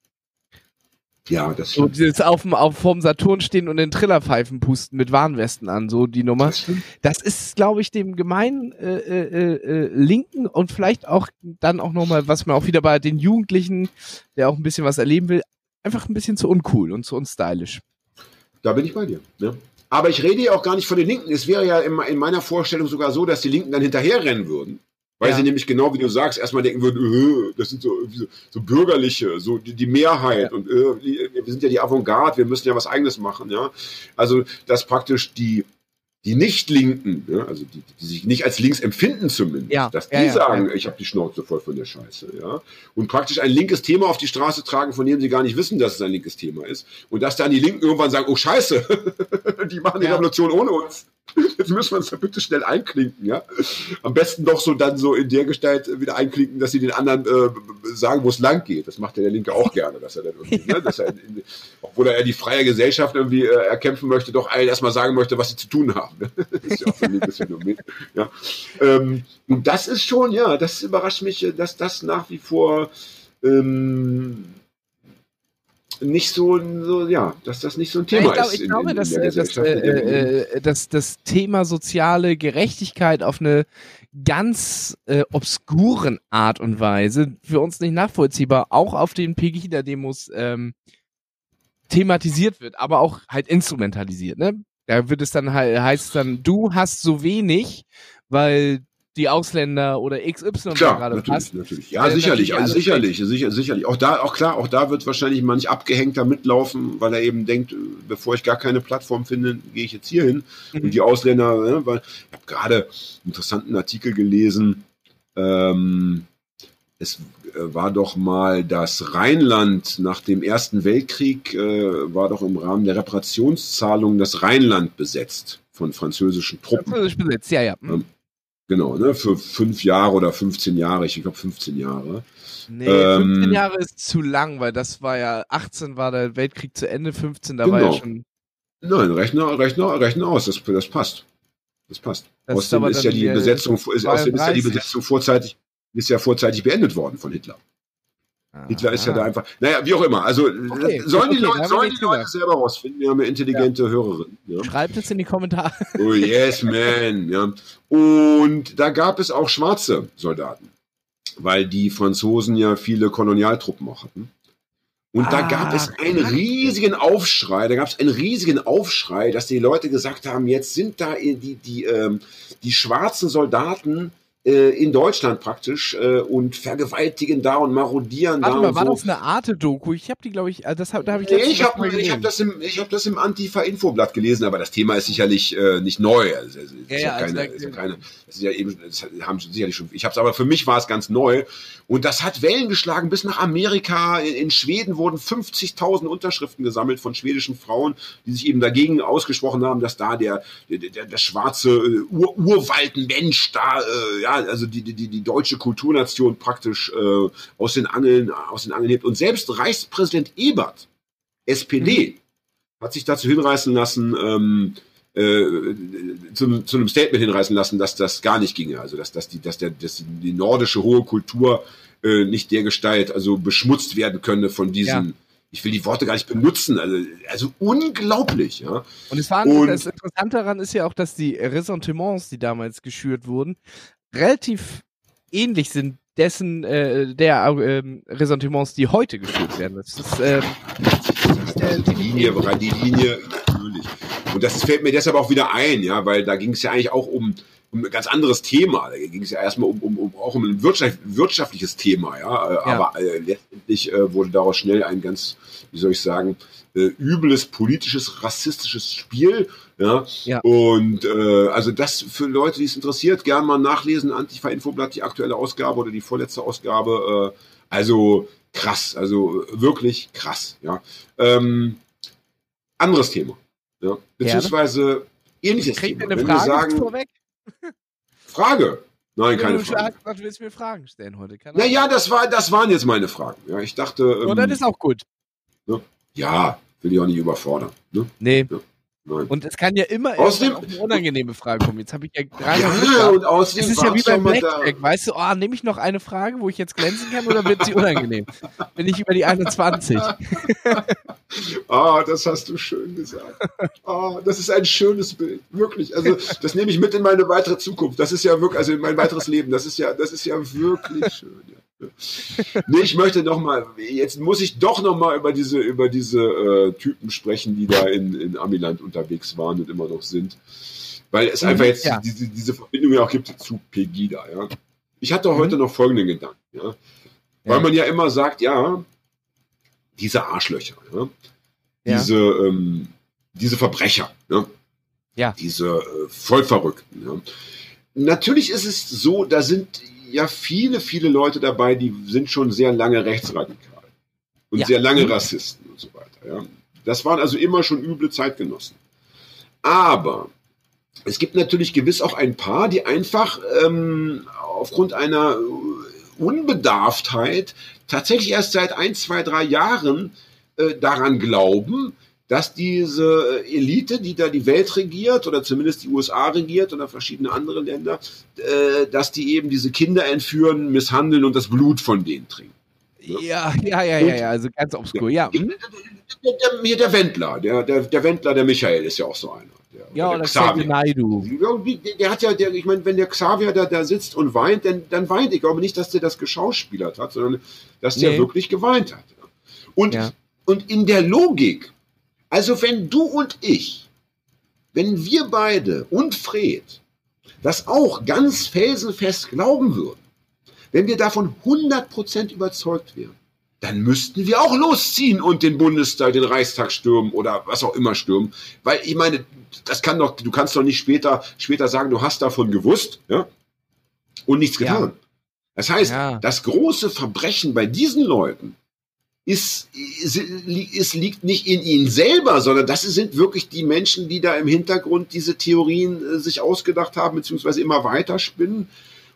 Ja, das So stimmt. dieses auf dem, auf vorm Saturn stehen und den Trillerpfeifen pusten mit Warnwesten an, so die Nummer. Das. Das ist, glaube ich, dem gemeinen äh, äh, äh, Linken und vielleicht auch dann auch nochmal, was man auch wieder bei den Jugendlichen, der auch ein bisschen was erleben will, einfach ein bisschen zu uncool und zu unstylisch. Da bin ich bei dir. Ne? Aber ich rede ja auch gar nicht von den Linken. Es wäre ja in, in meiner Vorstellung sogar so, dass die Linken dann hinterherrennen würden. Weil Ja. sie nämlich genau wie du sagst, erstmal denken würden, äh, das sind so, so, so bürgerliche, so die, die Mehrheit und äh, wir sind ja die Avantgarde, wir müssen ja was eigenes machen, ja. Also dass praktisch die die Nicht-Linken, ja, also die, die sich nicht als links empfinden zumindest, Ja, dass die ja, ja, sagen, ich habe die Schnauze voll von der Scheiße, ja, und praktisch ein linkes Thema auf die Straße tragen, von dem sie gar nicht wissen, dass es ein linkes Thema ist, und dass dann die Linken irgendwann sagen, oh Scheiße, [laughs] die machen die. Revolution ohne uns. [laughs] Jetzt müssen wir uns da bitte schnell einklinken, ja. Am besten doch so dann so in der Gestalt wieder einklinken, dass sie den anderen äh, sagen, wo es lang geht. Das macht ja der Linke auch gerne, dass er dann irgendwie, ne, dass er, in, obwohl er die freie Gesellschaft irgendwie äh, erkämpfen möchte, doch allen erstmal sagen möchte, was sie zu tun haben. [laughs] Das ist ja auch so ein linkes Phänomen. Ja. Ähm, und das ist schon, ja, das überrascht mich, dass das nach wie vor ähm, nicht so, so, ja, dass das nicht so ein Thema Ja, ich, glaub, ist. ich in- glaube, in dass, äh, dass, in wir leben. äh, äh, dass das Thema soziale Gerechtigkeit auf eine ganz äh, obskuren Art und Weise, für uns nicht nachvollziehbar, auch auf den Pegida-Demos ähm, thematisiert wird, aber auch halt instrumentalisiert. Ne? Da wird es dann halt, heißt es dann, du hast so wenig, weil die Ausländer oder XY Klar, gerade natürlich, passt. natürlich. Ja, Äh, sicherlich, also sicherlich, sicher, sicherlich. Auch da, auch klar, auch da wird wahrscheinlich manch abgehängter mitlaufen, weil er eben denkt, äh, bevor ich gar keine Plattform finde, gehe ich jetzt hier hin. Mhm. Und die Ausländer, ne, weil ich habe gerade einen interessanten Artikel gelesen. Ähm, es äh, war doch mal das Rheinland nach dem Ersten Weltkrieg, äh, war doch im Rahmen der Reparationszahlungen das Rheinland besetzt von französischen Truppen. Französisch besetzt, ja, ja. Ähm, Genau, ne, für fünf Jahre oder 15 Jahre, ich glaube 15 Jahre. Nee, Ähm, 15 Jahre ist zu lang, weil das war ja 18 war der Weltkrieg zu Ende, 15 da war ja Genau. schon. Nein, rechne, rechne, rechne aus, das, das passt. Das passt. Das ist außerdem aber ist ja die Besetzung, ist, außerdem ist ja die 32. Besetzung vorzeitig, ist ja vorzeitig beendet worden von Hitler. Hitler ist ja da einfach, naja, wie auch immer. Also Okay, sollen die okay, Leute, haben wir sollen die Leute selber rausfinden. Wir haben eine intelligente Hörerin. Ja. Schreibt es in die Kommentare. Oh yes, man. Ja. Und da gab es auch schwarze Soldaten, weil die Franzosen ja viele Kolonialtruppen auch hatten. Und da Ah, gab es einen riesigen Aufschrei, da gab es einen riesigen Aufschrei, dass die Leute gesagt haben, jetzt sind da die, die, ähm, die schwarzen Soldaten äh, in Deutschland praktisch äh, und vergewaltigen da und marodieren Warte da mal, und war so. das eine Arte-Doku? Ich habe die, glaube ich, äh, das hab, da habe ich Nee, ich habe hab das, im, ich hab das im Antifa-Infoblatt gelesen, aber das Thema ist sicherlich äh, nicht neu. Also, es Ja, ja, also keine, ist ja keine, das ist ja eben, das haben sicherlich schon, ich habe es aber für mich war es ganz neu und das hat Wellen geschlagen bis nach Amerika. In, in Schweden wurden 50.000 Unterschriften gesammelt von schwedischen Frauen, die sich eben dagegen ausgesprochen haben, dass da der, der, der, der schwarze äh, Ur, Urwaldmensch da, äh, ja, also die, die, die, deutsche Kulturnation praktisch äh, aus den Angeln, aus den Angeln hebt. Und selbst Reichspräsident Ebert, SPD, hat sich dazu hinreißen lassen, ähm, äh, zu, zu einem Statement hinreißen lassen, dass das gar nicht ginge. Also dass, dass, die, dass, der, dass die nordische hohe Kultur äh, nicht der Gestalt also beschmutzt werden könne von diesen, Ja. ich will die Worte gar nicht benutzen, also, also unglaublich, ja. Und es war Und- das Interessante daran ist ja auch, dass die Ressentiments, die damals geschürt wurden, relativ ähnlich sind dessen äh, der ähm, Ressentiments, die heute geschürt werden. Das ist ähm, die Linie, die Linie, natürlich. Und das fällt mir deshalb auch wieder ein, ja, weil da ging es ja eigentlich auch um, um ein ganz anderes Thema. Da ging es ja erstmal um, um, um auch um ein wirtschaft, wirtschaftliches Thema, ja. Äh, Ja. Aber äh, letztendlich äh, wurde daraus schnell ein ganz, wie soll ich sagen, äh, übles politisches, rassistisches Spiel. Ja. Ja. Und äh, also das für Leute, die es interessiert, gerne mal nachlesen, Antifa-Infoblatt, die aktuelle Ausgabe oder die vorletzte Ausgabe. Äh, also krass, also wirklich krass, ja. Ähm, anderes Thema. Ja. Beziehungsweise ähnliches kriegt Thema. eine Wenn wir Frage sagen, vorweg? Frage. Nein, keine du Frage. du willst mir Fragen stellen heute. Keine. Naja, das war, das waren jetzt meine Fragen. Ja, ich dachte, Oh, ähm, das ist auch gut. Ja, will ich auch nicht überfordern. Ne? Nee. Nein. Und es kann ja immer Außerdem- eine unangenehme Frage kommen. Jetzt habe ich ja dreimal Ja, und außerdem Es ist ja wie beim. Blackjack, weißt du, oh, nehme ich noch eine Frage, wo ich jetzt glänzen kann oder wird sie [laughs] unangenehm? Bin ich über die 21? [laughs] Ah, das hast du schön gesagt. Ah, das ist ein schönes Bild, wirklich. Also das nehme ich mit in meine weitere Zukunft. Das ist ja wirklich, also in mein weiteres Leben. Das ist ja, das ist ja wirklich schön. Ja. Nee, ich möchte noch mal, jetzt muss ich doch noch mal über diese, über diese äh, Typen sprechen, die da in, in Amiland unterwegs waren und immer noch sind. Weil es einfach jetzt ja. diese, diese Verbindung ja auch gibt zu Pegida, ja. Ich hatte heute noch folgenden Gedanken, ja. Weil Ja. man ja immer sagt, ja, diese Arschlöcher, ja, Ja. diese, ähm, diese Verbrecher, ja, Ja. diese äh, Vollverrückten. Ja. Natürlich ist es so, da sind ja viele, viele Leute dabei, die sind schon sehr lange rechtsradikal und Ja. sehr lange Rassisten und so weiter. Ja. Das waren also immer schon üble Zeitgenossen. Aber es gibt natürlich gewiss auch ein paar, die einfach ähm, aufgrund einer Unbedarftheit tatsächlich erst seit ein, zwei, drei Jahren äh, daran glauben, dass diese Elite, die da die Welt regiert oder zumindest die USA regiert oder verschiedene andere Länder, äh, dass die eben diese Kinder entführen, misshandeln und das Blut von denen trinken. Ja, ja, ja, ja, ja, also ganz obskur, ja. Der, hier der Wendler, der, der, der Wendler, der Michael ist ja auch so einer. Der, Ja, der oder Xavier. Naidu. Der, der hat ja, der, ich meine, wenn der Xavier da, da sitzt und weint, dann, dann weint. Ich glaube nicht, dass der das geschauspielert hat, sondern dass der Nee. wirklich geweint hat. Und, Ja. und in der Logik, also wenn du und ich, wenn wir beide und Fred das auch ganz felsenfest glauben würden, wenn wir davon 100% überzeugt wären, dann müssten wir auch losziehen und den Bundestag, den Reichstag stürmen oder was auch immer stürmen. Weil ich meine, das kann doch, du kannst doch nicht später, später sagen, du hast davon gewusst, ja, und nichts Ja. getan. Das heißt, Ja. das große Verbrechen bei diesen Leuten ist, ist, ist, liegt nicht in ihnen selber, sondern das sind wirklich die Menschen, die da im Hintergrund diese Theorien äh, sich ausgedacht haben, beziehungsweise immer weiter spinnen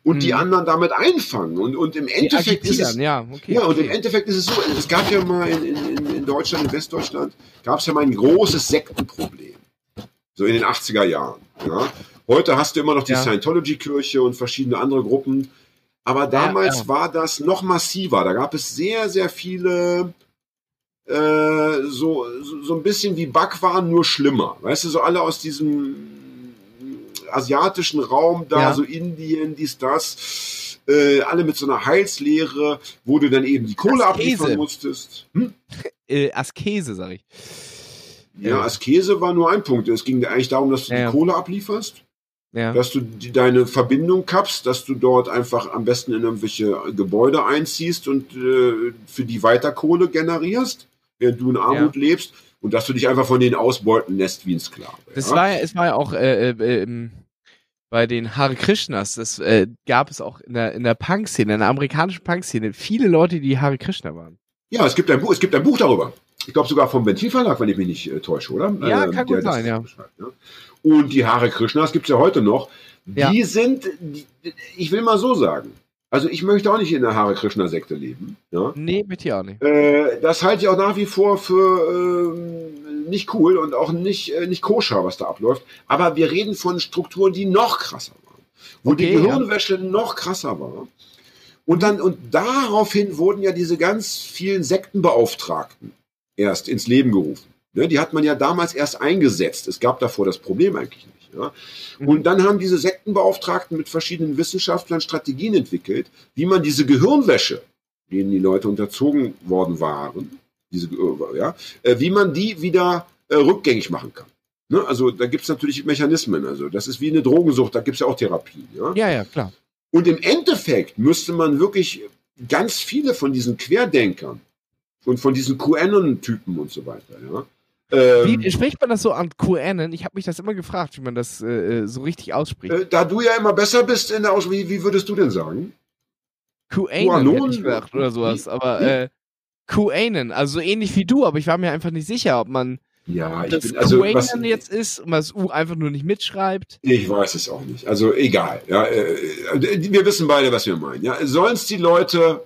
und die Mhm. anderen damit einfangen. Und, und im Endeffekt ist es, ja, okay. ja, und im okay. Endeffekt ist es so, es gab ja mal in, in, in Deutschland, in Westdeutschland, gab es ja mal ein großes Sektenproblem. So in den 80er Jahren. Ja. Heute hast du immer noch die Ja. Scientology-Kirche und verschiedene andere Gruppen. Aber damals ja. war das noch massiver. Da gab es sehr, sehr viele, äh, so, so, ein bisschen wie Backwaren, nur schlimmer. Weißt du, so alle aus diesem asiatischen Raum da, Ja. so Indien, dies, das, äh, alle mit so einer Heilslehre, wo du dann eben die Kohle Askese. abliefern musstest. Hm? [laughs] Äh, Askese, sag ich. Ja, Askese war nur ein Punkt. Es ging eigentlich darum, dass du Ja, ja. die Kohle ablieferst, Ja. dass du die, deine Verbindung kappst, dass du dort einfach am besten in irgendwelche Gebäude einziehst und äh, für die weiter Kohle generierst, während du in Armut lebst und dass du dich einfach von denen ausbeuten lässt wie ein Sklave. Das ja? war ja, es war ja auch äh, äh, ähm, bei den Hare Krishnas, das äh, gab es auch in der, in der Punk-Szene, in der amerikanischen Punk-Szene, viele Leute, die Hare Krishna waren. ja, es gibt ein Buch, es gibt ein Buch darüber. Ich glaube sogar vom Ventilverlag, wenn ich mich nicht äh, täusche, oder? Ja, Äh, kann gut der sein, ja. Ja. Und die Hare Krishnas gibt's ja heute noch. Die Ja. sind, die, ich will mal so sagen, also ich möchte auch nicht in der Hare Krishna Sekte leben. Ja? Nee, mit dir auch nicht. Äh, das halte ich auch nach wie vor für ähm, nicht cool und auch nicht, äh, nicht koscher, was da abläuft. Aber wir reden von Strukturen, die noch krasser waren. Wo die Okay, ja. Gehirnwäsche noch krasser war. Und dann, und daraufhin wurden ja diese ganz vielen Sektenbeauftragten erst ins Leben gerufen. Ne, die hat man ja damals erst eingesetzt. Es gab davor das Problem eigentlich nicht. Ja? Und dann haben diese Sektenbeauftragten mit verschiedenen Wissenschaftlern Strategien entwickelt, wie man diese Gehirnwäsche, denen die Leute unterzogen worden waren, diese, äh, ja, äh, wie man die wieder äh, rückgängig machen kann. Ne? Also da gibt es natürlich Mechanismen. Also das ist wie eine Drogensucht, da gibt es ja auch Therapien. Ja? Ja, ja, klar. Und im Endeffekt müsste man wirklich ganz viele von diesen Querdenkern und von diesen QAnon-Typen und so weiter, ja. Ähm, Wie spricht man das so an QAnon? Ich habe mich das immer gefragt, wie man das äh, äh, so richtig ausspricht. äh, da du ja immer besser bist in der Aussprache, wie, wie würdest du denn sagen? QAnon QAnon? hätte ich gedacht oder sowas, aber äh, QAnon, also so ähnlich wie du, aber ich war mir einfach nicht sicher, ob man Ja, ich das bin, also was, QAnon jetzt ist und man das U einfach nur nicht mitschreibt. ich weiß es auch nicht. Also egal. Ja, äh, wir wissen beide, was wir meinen. Ja, sollen es die Leute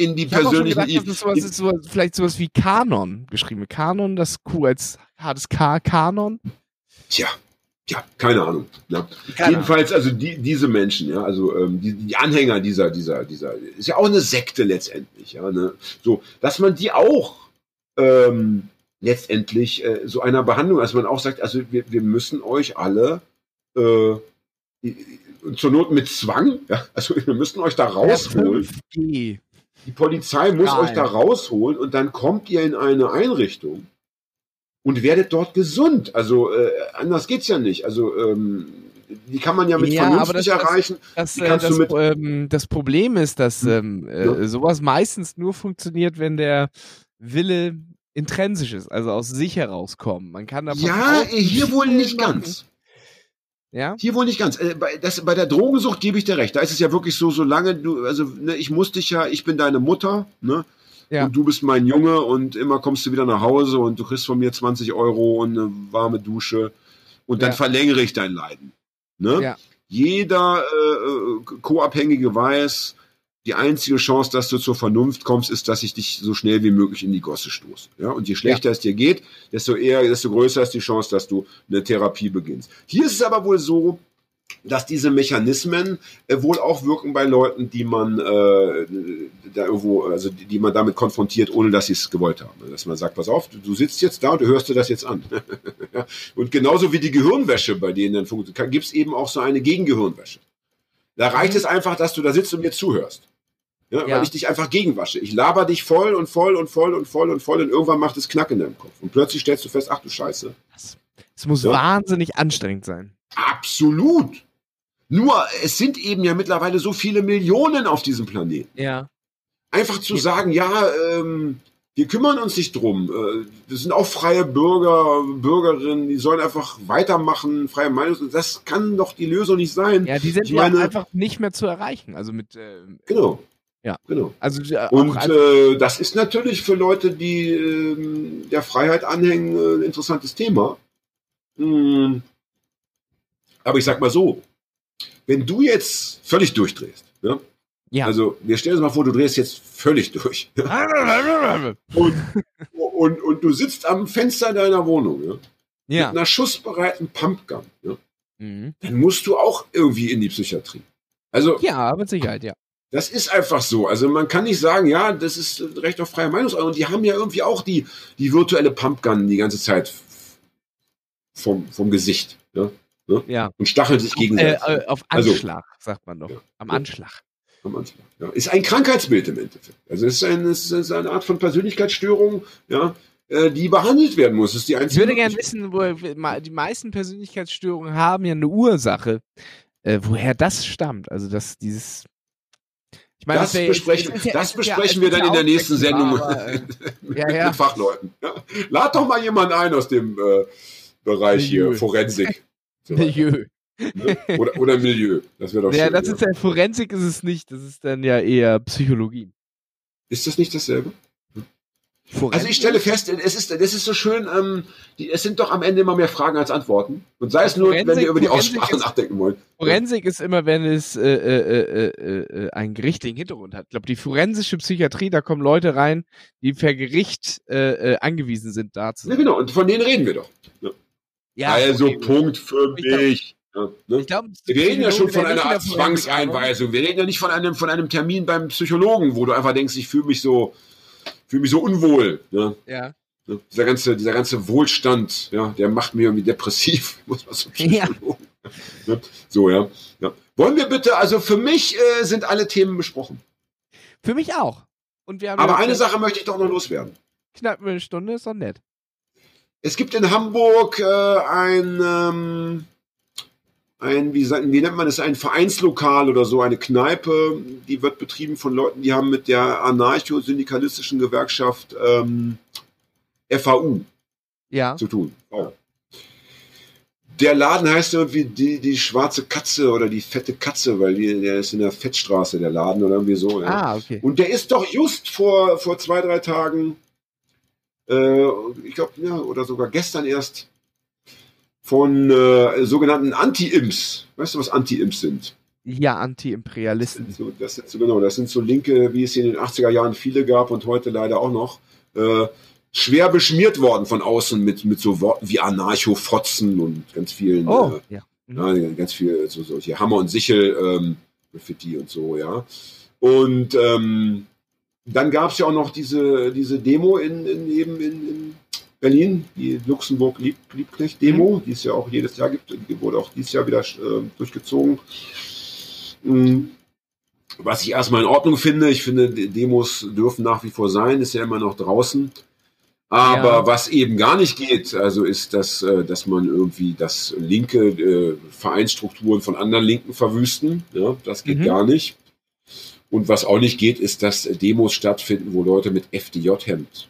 in die Ich persönlichen. gedacht, dass es sowas ist, sowas, vielleicht sowas wie Kanon geschrieben. Kanon, das Q als hartes K, Kanon. Tja, ja, keine Ahnung. Ja. Keine Jedenfalls, also die, diese Menschen, ja, also ähm, die, die Anhänger dieser, dieser, dieser, ist ja auch eine Sekte letztendlich, ja, ne? So, dass man die auch ähm, letztendlich äh, so einer Behandlung, dass man auch sagt, also wir, wir müssen euch alle äh, zur Not mit Zwang, ja, also wir müssen euch da rausholen. 5G. Die Polizei muss Nein. euch da rausholen und dann kommt ihr in eine Einrichtung und werdet dort gesund. Also äh, anders geht's ja nicht. Also ähm, die kann man ja mit Ja, aber das- vernünftig das- erreichen. Das, Die äh, das, ähm, das Problem ist, dass ähm, äh, Ja. sowas meistens nur funktioniert, wenn der Wille intrinsisch ist, also aus sich herauskommen. Man kann da Ja, hier wohl nicht machen. ganz. Ja? Hier wohl nicht ganz. Äh, bei, das, bei der Drogensucht gebe ich dir recht. Da ist es ja wirklich so, solange du, also ne, ich muss dich ja, ich bin deine Mutter, ne? Ja. Und du bist mein Junge und immer kommst du wieder nach Hause und du kriegst von mir 20 Euro und eine warme Dusche und dann Ja. verlängere ich dein Leiden. Ne? Ja. Jeder äh, äh, Co-Abhängige weiß, die einzige Chance, dass du zur Vernunft kommst, ist, dass ich dich so schnell wie möglich in die Gosse stoße. Ja? Und je schlechter es dir geht, desto eher, desto größer ist die Chance, dass du eine Therapie beginnst. Hier ist es aber wohl so, dass diese Mechanismen äh, wohl auch wirken bei Leuten, die man äh, da irgendwo, also die, die man damit konfrontiert, ohne dass sie es gewollt haben. Dass man sagt, pass auf, du, du sitzt jetzt da und du hörst dir das jetzt an. [laughs] ja? Und genauso wie die Gehirnwäsche bei denen dann funktioniert, gibt es eben auch so eine Gegengehirnwäsche. Da reicht es einfach, dass du da sitzt und mir zuhörst. Ja, Ja. Weil ich dich einfach gegenwasche. Ich laber dich voll und voll und voll und voll und voll und irgendwann macht es Knack in deinem Kopf. Und plötzlich stellst du fest, ach du Scheiße. Es muss Ja. wahnsinnig anstrengend sein. Absolut. Nur, es sind eben ja mittlerweile so viele Millionen auf diesem Planeten. Ja. Einfach zu sagen, ja, ähm, wir kümmern uns nicht drum. Äh, das sind auch freie Bürger, Bürgerinnen, die sollen einfach weitermachen, freie Meinung. Das kann doch die Lösung nicht sein. Ja, die sind Ich ja meine- einfach nicht mehr zu erreichen. Also mit, äh, Genau. Ja. Genau. also äh, Und äh, das ist natürlich für Leute, die ähm, der Freiheit anhängen, äh, ein interessantes Thema. Hm. Aber ich sag mal so, wenn du jetzt völlig durchdrehst, ne? ja. also wir stellen uns mal vor, du drehst jetzt völlig durch [laughs] und, und, und du sitzt am Fenster deiner Wohnung ja? ja. mit einer schussbereiten Pumpgun, ja? Mhm. dann musst du auch irgendwie in die Psychiatrie. Also ja, mit Sicherheit, ja. Das ist einfach so. Also man kann nicht sagen, ja, das ist Recht auf freie Meinungsäußerung. Und die haben ja irgendwie auch die, die virtuelle Pumpgun die ganze Zeit vom, vom Gesicht. Ja? Ja. Und stacheln sich Äh, gegenseitig äh, auf Also- Anschlag, sagt man doch. Ja. Am. Anschlag. am Anfang. Ja. Ist ein Krankheitsbild im Endeffekt. Also es ist, ein, es ist eine Art von Persönlichkeitsstörung, ja, äh, die behandelt werden muss. Das ist die Ich einzige würde gerne wissen, wo die meisten Persönlichkeitsstörungen haben ja eine Ursache, äh, woher das stammt. Also dass dieses ich meine, Das wär- besprechen, ja- das ja- besprechen es wir dann in ja der nächsten Sendung aber, äh, [laughs] mit, ja, ja. mit Fachleuten. Ja. Lad doch mal jemanden ein aus dem äh, Bereich hier, Milieu. Forensik. [laughs] So. Milieu. Ne? Oder, oder Milieu. Das wäre doch Ja, schön. das ja. ist ja Forensik ist es nicht, das ist dann ja eher Psychologie. Ist das nicht dasselbe? Forensik? Also ich stelle fest, es ist, das ist so schön, ähm, die, es sind doch am Ende immer mehr Fragen als Antworten. Und sei es nur, wenn Forensik- wir über die Aussprache ist- nachdenken wollen. Forensik ist immer, wenn es äh, äh, äh, äh, äh, einen gerichtlichen Hintergrund hat. Ich glaube, die forensische Psychiatrie, da kommen Leute rein, die per Gericht äh, äh, angewiesen sind, da zu Ja, genau, und von denen reden wir doch. Ja, also okay. Punkt für Ich glaub- mich. Ja, ne? Glaub, Wir reden ja schon von einer in Art Zwangseinweisung. Wir reden ja nicht von einem, von einem Termin beim Psychologen, wo du einfach denkst, ich fühle mich so, fühle mich so unwohl. Ne? Ja. Ne? Dieser ganze, dieser ganze Wohlstand, ja, der macht mir irgendwie depressiv. [laughs] Muss mal zum Ja. Ne? So, ja. ja. Wollen wir bitte, also für mich äh, sind alle Themen besprochen. Für mich auch. Und wir haben Aber ja eine Sache möchte ich doch noch loswerden. knapp eine Stunde, ist doch nett. Es gibt in Hamburg äh, ein, ähm, ein wie, wie nennt man es, ein Vereinslokal oder so, eine Kneipe, die wird betrieben von Leuten, die haben mit der anarcho-syndikalistischen Gewerkschaft ähm, FAU Ja. zu tun. Oh. Der Laden heißt irgendwie die, die schwarze Katze oder die fette Katze, weil die, der ist in der Fettstraße, der Laden oder irgendwie so. Ja. Ah, okay. Und der ist doch just vor, vor zwei, drei Tagen, äh, ich glaube, ja, oder sogar gestern erst, von äh, sogenannten Anti-Imps. Weißt du, was Anti-Imps sind? Ja, Anti-Imperialisten. Das sind so, das sind so, genau, das sind so Linke, wie es in den 80er Jahren viele gab und heute leider auch noch. Äh, schwer beschmiert worden von außen mit, mit so Worten wie Anarcho-Fotzen und ganz vielen, Oh, äh, ja. ja, ganz viel, so, solche Hammer und Sichel, ähm, Graffiti und so, ja. Und ähm, dann gab es ja auch noch diese, diese Demo in, in eben in, in Berlin, die Luxemburg Lieb, Liebknecht-Demo, die es ja auch jedes Jahr gibt, die wurde auch dieses Jahr wieder äh, durchgezogen. Mm. Was ich erstmal in Ordnung finde, ich finde, Demos dürfen nach wie vor sein, ist ja immer noch draußen. Aber Ja. was eben gar nicht geht, also ist, dass, äh, dass man irgendwie das linke äh, Vereinsstrukturen von anderen Linken verwüsten. Ja, das geht Mhm. gar nicht. Und was auch nicht geht, ist, dass Demos stattfinden, wo Leute mit FDJ-Hemd.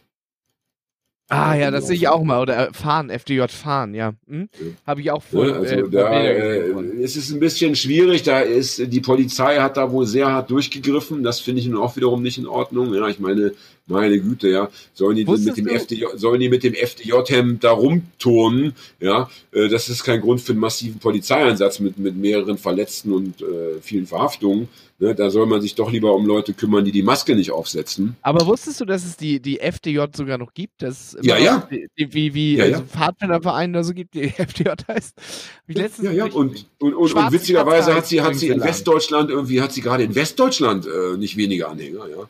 Ah ja, genau. das sehe ich auch mal. Oder äh, fahren, FDJ fahren, ja. Hm? Ja. Habe ich auch vor. Ne? Also äh, da äh, es ist ein bisschen schwierig. Da ist die Polizei hat da wohl sehr hart durchgegriffen. Das finde ich nun auch wiederum nicht in Ordnung. Ja, ich meine, meine Güte, ja, sollen die Wusstest mit dem du- FDJ, sollen die mit dem FDJ-Hemd da rumturnen? Ja, äh, das ist kein Grund für einen massiven Polizeieinsatz mit mit mehreren Verletzten und äh, vielen Verhaftungen. Ne? Da soll man sich doch lieber um Leute kümmern, die die Maske nicht aufsetzen. Aber wusstest du, dass es die, die FDJ sogar noch gibt? Dass Ja, ja. Die, wie wie Ja, also ja. Pfadfinderverein oder so gibt, die [laughs] FDJ heißt. Ja, ja, und, und, und, und witzigerweise hat sie, hat sie in. Westdeutschland irgendwie, hat sie gerade in Westdeutschland äh, nicht weniger Anhänger, ja.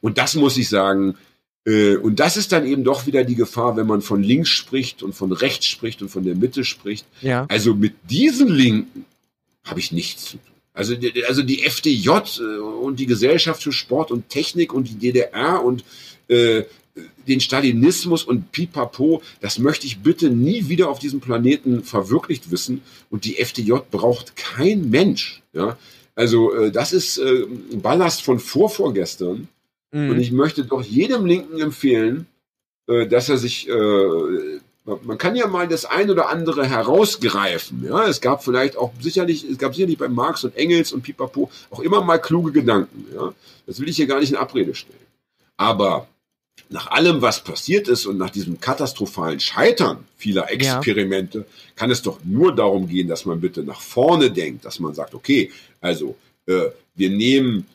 Und das muss ich sagen, äh, und das ist dann eben doch wieder die Gefahr, wenn man von links spricht und von rechts spricht und von der Mitte spricht. ja. Also mit diesen Linken habe ich nichts zu tun. Also, die- also die FDJ äh, und die Gesellschaft für Sport und Technik und die DDR und äh, den Stalinismus und Pipapo, das möchte ich bitte nie wieder auf diesem Planeten verwirklicht wissen. Und die FDJ braucht kein Mensch. Ja? Also äh, das ist äh, Ballast von vorvorgestern. Und Mhm. ich möchte doch jedem Linken empfehlen, äh, dass er sich, äh, man kann ja mal das ein oder andere herausgreifen. Ja, es gab vielleicht auch sicherlich, es gab sicherlich bei Marx und Engels und Pipapo auch immer mal kluge Gedanken. Ja, das will ich hier gar nicht in Abrede stellen. Aber nach allem, was passiert ist und nach diesem katastrophalen Scheitern vieler Experimente, kann es doch nur darum gehen, dass man bitte nach vorne denkt, dass man sagt, okay, also äh, wir nehmen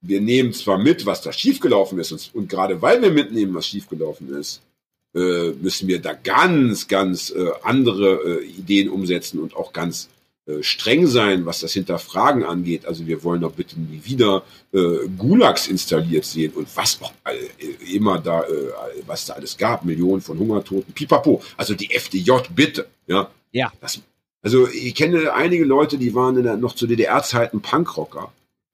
wir nehmen zwar mit, was da schiefgelaufen ist, und, und gerade weil wir mitnehmen, was schiefgelaufen ist, äh, müssen wir da ganz, ganz äh, andere äh, Ideen umsetzen und auch ganz äh, streng sein, was das Hinterfragen angeht. Also wir wollen doch bitte nie wieder äh, Gulags installiert sehen und was auch äh, immer da, äh, was da alles gab, Millionen von Hungertoten, pipapo. Also die FDJ, bitte, ja. Ja. Das, also ich kenne einige Leute, die waren in der, noch zu DDR-Zeiten Punkrocker.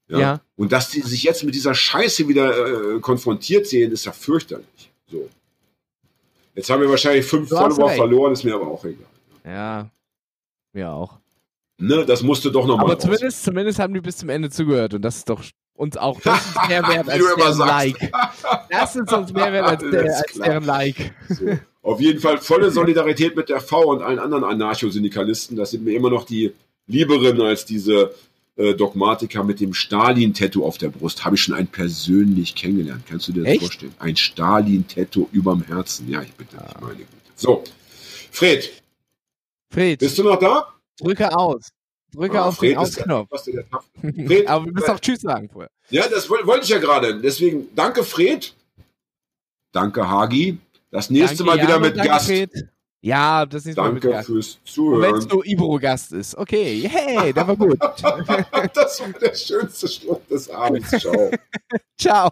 Ja? Ja. Und dass die sich jetzt mit dieser Scheiße wieder äh, konfrontiert sehen, ist ja fürchterlich. So. Jetzt haben wir wahrscheinlich fünf Du Follower verloren, ist mir aber auch egal. Ja. Ja auch. Ne, das musste doch nochmal Aber zumindest, zumindest haben die bis zum Ende zugehört und das ist doch uns auch das ist mehr [laughs] wert als deren. Like. Das ist uns mehr wert als, [laughs] der, als deren Like. So. Auf jeden Fall volle Solidarität mit der V und allen anderen Anarcho-Syndikalisten. Das sind mir immer noch die lieberen als diese äh, Dogmatiker mit dem Stalin-Tattoo auf der Brust. Habe ich schon einen persönlich kennengelernt. Kannst du dir das Echt? vorstellen? Ein Stalin-Tattoo überm Herzen. Ja, ich bitte dich, meine Güte. So, Fred, Fred, bist du noch da? drücke aus. Drücke Ah, auf den Fred ist Ausknopf. [laughs] Fred, Aber wir müssen auch Tschüss sagen vorher. Ja, das woll- wollte ich ja gerade. Deswegen danke, Fred. Danke, Hagi. Das nächste Danke, Mal wieder Jan, mit danke, Gast. Fred. Ja, das Mal mit Danke Gast. fürs Und wenn es Zuhören. nur Ibro-Gast ist. Okay, hey, der war gut. [laughs] das war der schönste Schluss des Abends. Ciao. [laughs] Ciao.